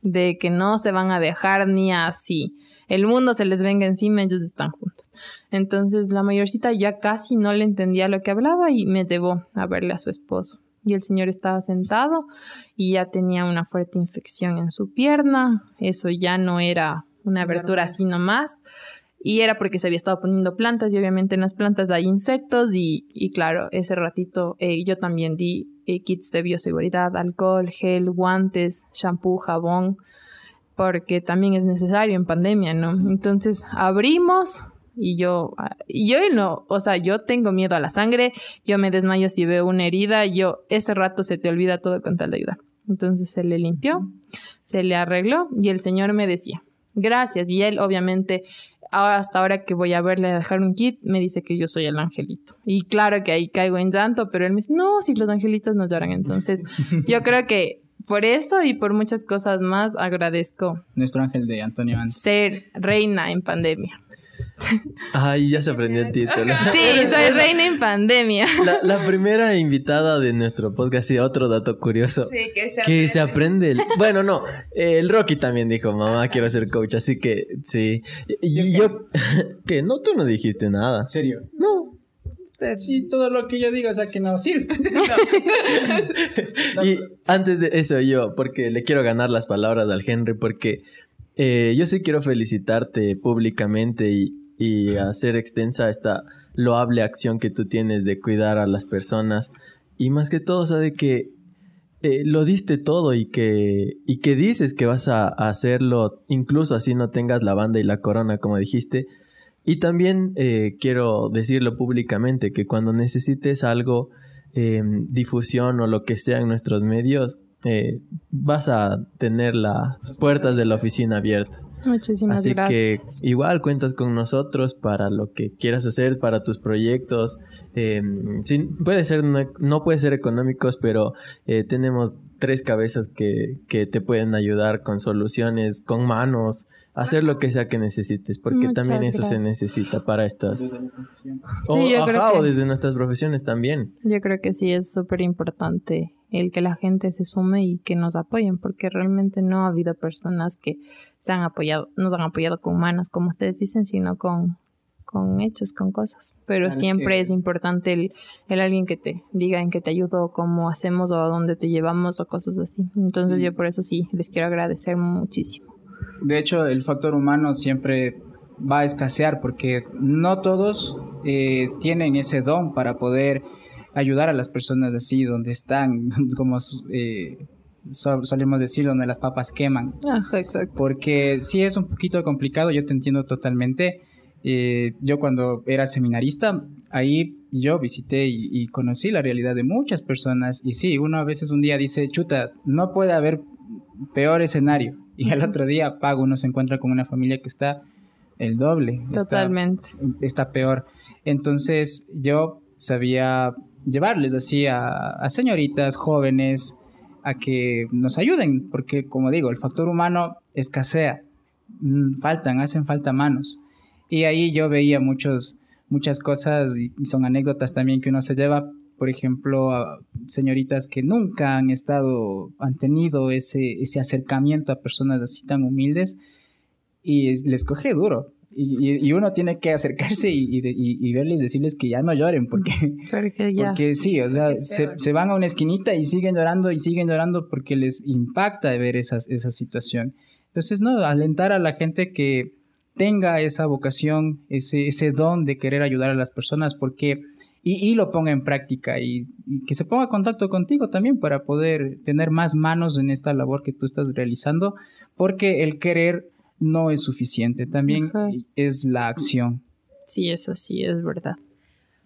de que no se van a dejar ni así. El mundo se les venga encima, ellos están juntos. Entonces la mayorcita ya casi no le entendía lo que hablaba y me llevó a verle a su esposo. Y el señor estaba sentado y ya tenía una fuerte infección en su pierna. Eso ya no era una abertura así nomás. Y era porque se había estado poniendo plantas y obviamente en las plantas hay insectos y, y claro, ese ratito eh, yo también di eh, kits de bioseguridad, alcohol, gel, guantes, shampoo, jabón, porque también es necesario en pandemia, ¿no? Entonces abrimos y yo, ah, y yo no, o sea, yo tengo miedo a la sangre, yo me desmayo si veo una herida, yo ese rato se te olvida todo con tal de ayudar. Entonces se le limpió, se le arregló y el señor me decía, gracias. Y él obviamente, ahora hasta ahora que voy a verle a dejar un kit, me dice que yo soy el angelito. Y claro que ahí caigo en llanto, pero él me dice, no, si los angelitos no lloran. Entonces <laughs> yo creo que por eso y por muchas cosas más agradezco Nuestro ángel de Antonio Anz. ser reina en pandemia. Ay, ya se aprendió el título. <laughs> Sí, soy reina en pandemia. La, la primera invitada de nuestro podcast, y otro dato curioso. Sí, que se Que se aprende. el- Bueno, no. El Rocky también dijo, mamá, quiero ser coach. Así que sí. Y yo. <laughs> que no, tú no dijiste nada. ¿En serio? No. Sí, todo lo que yo digo, o sea, que no sirve. <laughs> Y antes de eso, yo, porque le quiero ganar las palabras al Henry, porque eh, yo sí quiero felicitarte públicamente y, y hacer extensa esta loable acción que tú tienes de cuidar a las personas. Y más que todo, o sea, de que eh, lo diste todo y que, y que dices que vas a, a hacerlo, incluso así no tengas la banda y la corona, como dijiste. Y también eh, quiero decirlo públicamente, que cuando necesites algo, eh, difusión o lo que sea en nuestros medios, eh, vas a tener las puertas de la oficina abiertas. Muchísimas Así que gracias. igual cuentas con nosotros para lo que quieras hacer, para tus proyectos. Eh, sí, puede ser, no, no puede ser económicos, pero eh, tenemos tres cabezas que, que te pueden ayudar con soluciones, con manos, hacer lo que sea que necesites, porque Muchas también eso se necesita para estas. O, Sí, yo creo ajá, o que- desde nuestras profesiones también. Yo creo que sí es súper importante el que la gente se sume y que nos apoyen, porque realmente no ha habido personas que se han apoyado, nos han apoyado con manos, como ustedes dicen, sino con, con hechos, con cosas. Pero Claro, siempre que- es importante el, el alguien que te diga en qué te ayudo, cómo hacemos o a dónde te llevamos o cosas así. Entonces Sí. yo por eso sí les quiero agradecer muchísimo. De hecho, el factor humano siempre va a escasear porque no todos eh, tienen ese don para poder ayudar a las personas así donde están, <laughs> como eh, so- solemos decir, donde las papas queman. Ajá, exacto. Porque sí es un poquito complicado, yo te entiendo totalmente. Eh, yo cuando era seminarista, ahí yo visité y, y conocí la realidad de muchas personas. Y sí, uno a veces un día dice, chuta, no puede haber peor escenario. Y al otro día pago, uno se encuentra con una familia que está el doble. está- Totalmente. está peor. Entonces yo sabía llevarles así a, señoritas jóvenes a que nos ayuden, porque como digo, el factor humano escasea, Mm, faltan, hacen falta manos. Y ahí yo veía muchos, muchas cosas y son anécdotas también que uno se lleva, por ejemplo, a señoritas que nunca han estado, han tenido ese, ese acercamiento a personas así tan humildes y es- les coge duro. Y, y- uno tiene que acercarse y, y, y- verles, decirles que ya no lloren, porque, Porque ya. porque sí, o sea, se, se van a una esquinita y siguen llorando y siguen llorando porque les impacta ver esas, esa situación. Entonces, no, alentar a la gente que tenga esa vocación, ese, ese don de querer ayudar a las personas, porque y, lo ponga en práctica y que se ponga en contacto contigo también para poder tener más manos en esta labor que tú estás realizando, porque el querer no es suficiente, también Ajá. es la acción. Sí, eso sí, es verdad.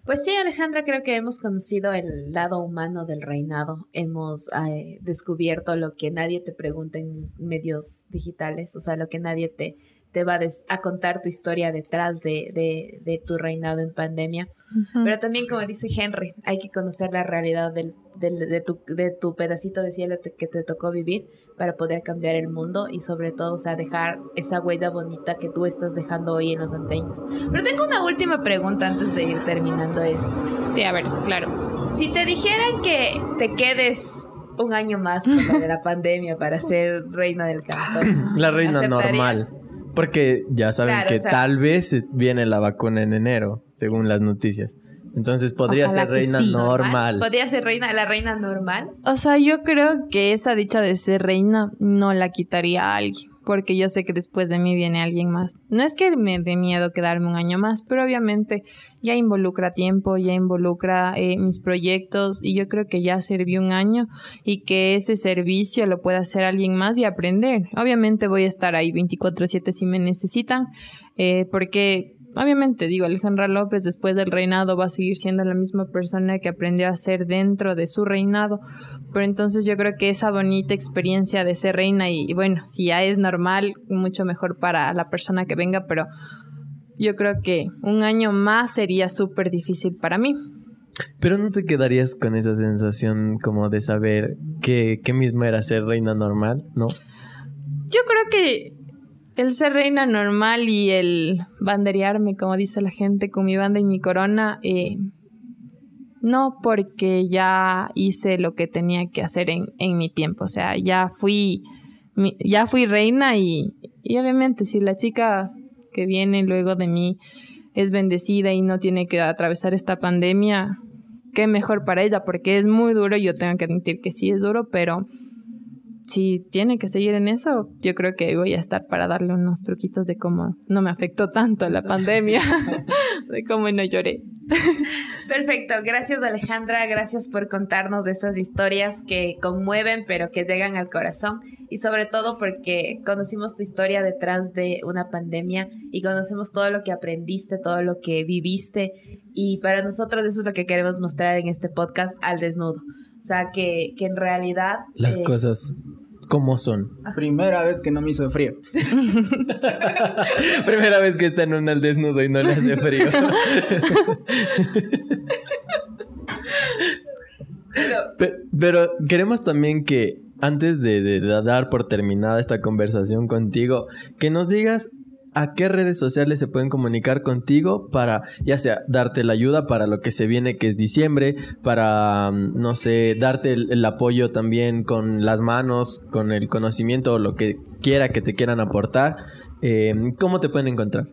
Pues sí, Alejandra, creo que hemos conocido el lado humano del reinado. Hemos eh, descubierto lo que nadie te pregunta en medios digitales, o sea, lo que nadie te, te va a, contar tu historia detrás de, de- de tu reinado en pandemia. Pero también, como dice Henry, hay que conocer la realidad del, del- de, tu, de tu pedacito de cielo te- que te tocó vivir para poder cambiar el mundo y sobre todo, o sea, dejar esa huella bonita que tú estás dejando hoy en los anteños. Pero tengo una última pregunta antes de ir terminando esto. Sí, a ver, claro. Si te dijeran que te quedes un año más por lo de la pandemia para ser reina del cantón, <clears throat> La reina normal. Porque ya saben Claro, que o sea- tal vez viene la vacuna en enero, según las noticias. Entonces podría Ojalá ser reina sí. normal. ¿Podría ser reina, la reina normal? O sea, yo creo que esa dicha de ser reina no la quitaría a alguien, porque yo sé que después de mí viene alguien más. No es que me dé miedo quedarme un año más, pero obviamente ya involucra tiempo, ya involucra eh, mis proyectos y yo creo que ya serví un año y que ese servicio lo pueda hacer alguien más y aprender. Obviamente voy a estar ahí 24/7 si me necesitan, eh, porque Obviamente, digo, Alejandra López después del reinado va a seguir siendo la misma persona que aprendió a ser dentro de su reinado, pero entonces yo creo que esa bonita experiencia de ser reina y, y bueno, si ya es normal, mucho mejor para la persona que venga, pero yo creo que un año más sería súper difícil para mí. Pero no te quedarías con esa sensación como de saber que, que mismo era ser reina normal, ¿no? Yo creo que el ser reina normal y el banderearme, como dice la gente, con mi banda y mi corona, eh, no porque ya hice lo que tenía que hacer en, en mi tiempo. O sea, ya fui, ya fui reina y, y obviamente si la chica que viene luego de mí es bendecida y no tiene que atravesar esta pandemia, qué mejor para ella, porque es muy duro. Yo tengo que admitir que sí es duro, pero si tiene que seguir en eso, yo creo que voy a estar para darle unos truquitos de cómo no me afectó tanto la pandemia, <laughs> <laughs> de cómo no lloré. Perfecto, gracias Alejandra, gracias por contarnos de estas historias que conmueven pero que llegan al corazón y sobre todo porque conocimos tu historia detrás de una pandemia y conocemos todo lo que aprendiste, todo lo que viviste y para nosotros eso es lo que queremos mostrar en este podcast al desnudo. O sea, que, que en realidad... Las eh, cosas como son. Primera vez que no me hizo frío. <laughs> Primera vez que está en un al desnudo y no le hace frío. pero- Pe- Pero, queremos también que antes de, de- de dar por terminada esta conversación contigo, que nos digas a qué redes sociales se pueden comunicar contigo para, ya sea, darte la ayuda para lo que se viene, que es diciembre, para, mm, no sé, darte el, apoyo también con las manos, con el conocimiento o lo que quiera que te quieran aportar. Eh, ¿Cómo te pueden encontrar?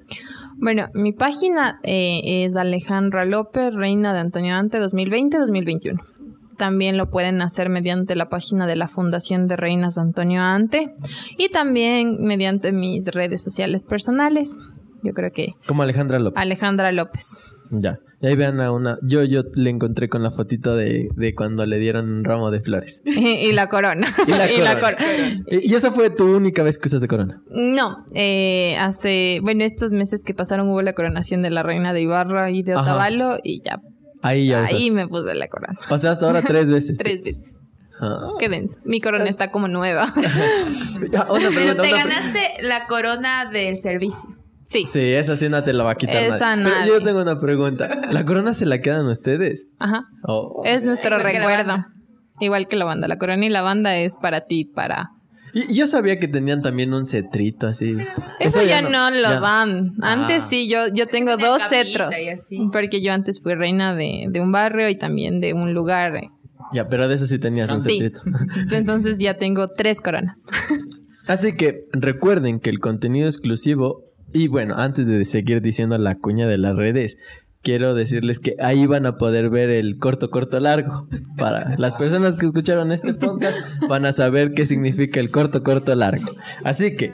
Bueno, mi página eh, es Alejandra López, Reina de Antonio Ante 2020-2021. También lo pueden hacer mediante la página de la Fundación de Reinas Antonio Ante y también mediante mis redes sociales personales. Yo creo que Como Alejandra López. Alejandra López. Ya. Y ahí vean a una. Yo, yo le encontré con la fotito de, de cuando le dieron un ramo de flores. <laughs> y la corona. <laughs> Y la <laughs> corona. Y y esa fue tu única vez que usaste corona. No, eh, hace, bueno, estos meses que pasaron hubo la coronación de la reina de Ibarra y de Ajá. Otavalo y ya, Ahí ya usaste. ahí me puse la corona. O sea, hasta ahora tres veces. <laughs> Tres veces. Ah. Qué denso. Mi corona está como nueva. <laughs> Ya, una pero pregunta, te ganaste la corona del servicio. Sí. Sí, esa sí no te la va a quitar Esa nadie. Pero yo tengo una pregunta. ¿La corona se la quedan ustedes? Ajá. Oh. Es nuestro recuerdo. Igual que la banda. La corona y la banda es para ti, para... Y yo sabía que tenían también un cetrito así. Eso, ya, no, lo ya. dan. Antes Ah. sí, yo, yo tengo Una dos cetros. Porque yo antes fui reina de, de un barrio y también de un lugar. Ya, pero de eso sí tenías un Sí. cetrito. <laughs> Entonces ya tengo tres coronas. <laughs> Así que recuerden que el contenido exclusivo Y bueno, antes de seguir diciendo la cuña de las redes, quiero decirles que ahí van a poder ver el corto, corto, largo. Para las personas que escucharon este podcast van a saber qué significa el corto, corto, largo. Así que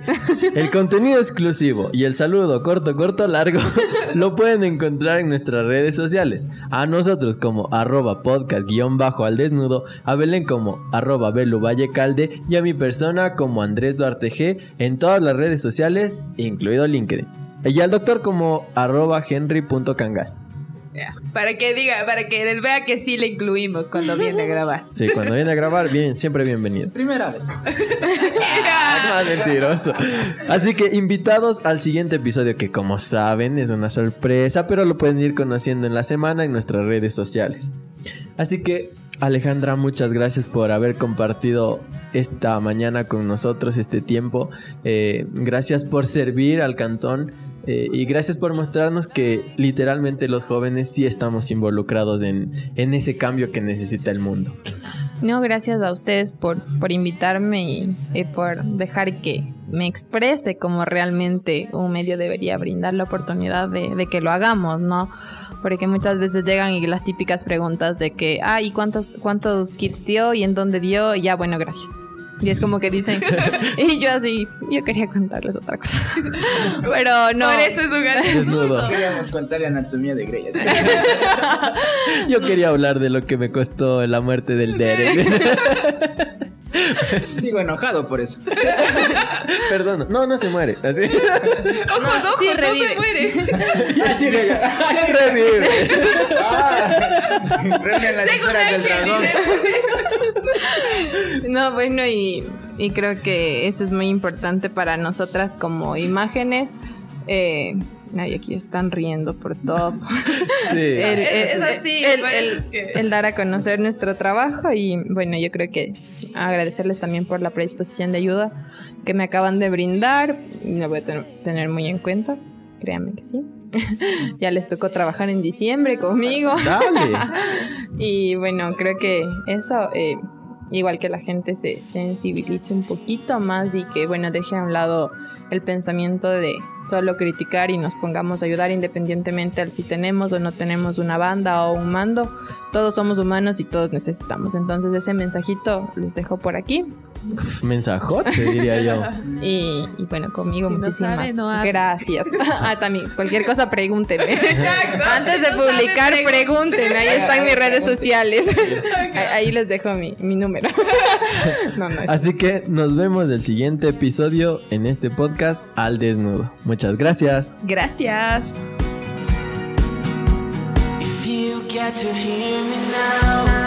el contenido exclusivo y el saludo corto, corto, largo <laughs> lo pueden encontrar en nuestras redes sociales. A nosotros como arroba podcast guion bajo al desnudo, a Belén como arroba Belu Valle Calde y a mi persona como Andrés Duarte G en todas las redes sociales, incluido LinkedIn. Y al doctor como arroba henry.cangas. Para que diga, para que él vea que sí le incluimos cuando viene a grabar. Sí, cuando viene a grabar, bien, siempre bienvenido. Primera vez. <laughs> Ah, más mentiroso. Así que invitados al siguiente episodio que como saben es una sorpresa, pero lo pueden ir conociendo en la semana en nuestras redes sociales. Así que Alejandra, muchas gracias por haber compartido esta mañana con nosotros este tiempo. Eh, gracias por servir al cantón. Eh, y gracias por mostrarnos que literalmente los jóvenes sí estamos involucrados en, en ese cambio que necesita el mundo. No, gracias a ustedes por, por invitarme y, por dejar que me exprese como realmente un medio debería brindar la oportunidad de, de que lo hagamos, ¿no? Porque muchas veces llegan las típicas preguntas de que, ah, ¿y cuántos, cuántos kits dio y en dónde dio? Y ya, bueno, gracias. Y es como que dicen, <laughs> <laughs> y yo así, yo quería contarles otra cosa. <laughs> Pero no. Por eso es un gran Desnudo. Queríamos contar la anatomía de Grey. así. Yo quería hablar de lo que me costó la muerte del Derek. Sigo enojado por eso. Perdón, no, no se muere. Así. Ojo, No, ojo, sí no revive. se muere. Sí revive. Reúnen las Tengo un esferas del ángel, dragón. No, bueno, y, y creo que eso es muy importante para nosotras como imágenes. Eh, ay, aquí están riendo por todo. <laughs> Sí. El, Es así, el- dar a conocer nuestro trabajo y bueno, yo creo que agradecerles también por la predisposición de ayuda que me acaban de brindar. y Lo voy a ten- tener muy en cuenta, créanme que sí. <laughs> ya les tocó trabajar en diciembre conmigo. Dale. <laughs> Y bueno, creo que eso, eh, igual que la gente se sensibilice un poquito más y que, bueno, deje a un lado el pensamiento de solo criticar y nos pongamos a ayudar independientemente al si tenemos o no tenemos una banda o un mando. Todos somos humanos y todos necesitamos. Entonces ese mensajito les dejo por aquí. Mensajote, diría yo. <laughs> Y, y bueno, conmigo Si no muchísimas sabe, no gracias. ah, también, cualquier cosa pregúntenme. Exacto. <laughs> Antes de no sabe, publicar, pregunte. pregúntenme. Ahí están mis redes sociales. ahí, ahí les dejo mi, mi número. <laughs> no, no, es- Así que nos vemos del siguiente episodio en este podcast al desnudo. Muchas gracias. Gracias. If you get to hear me now,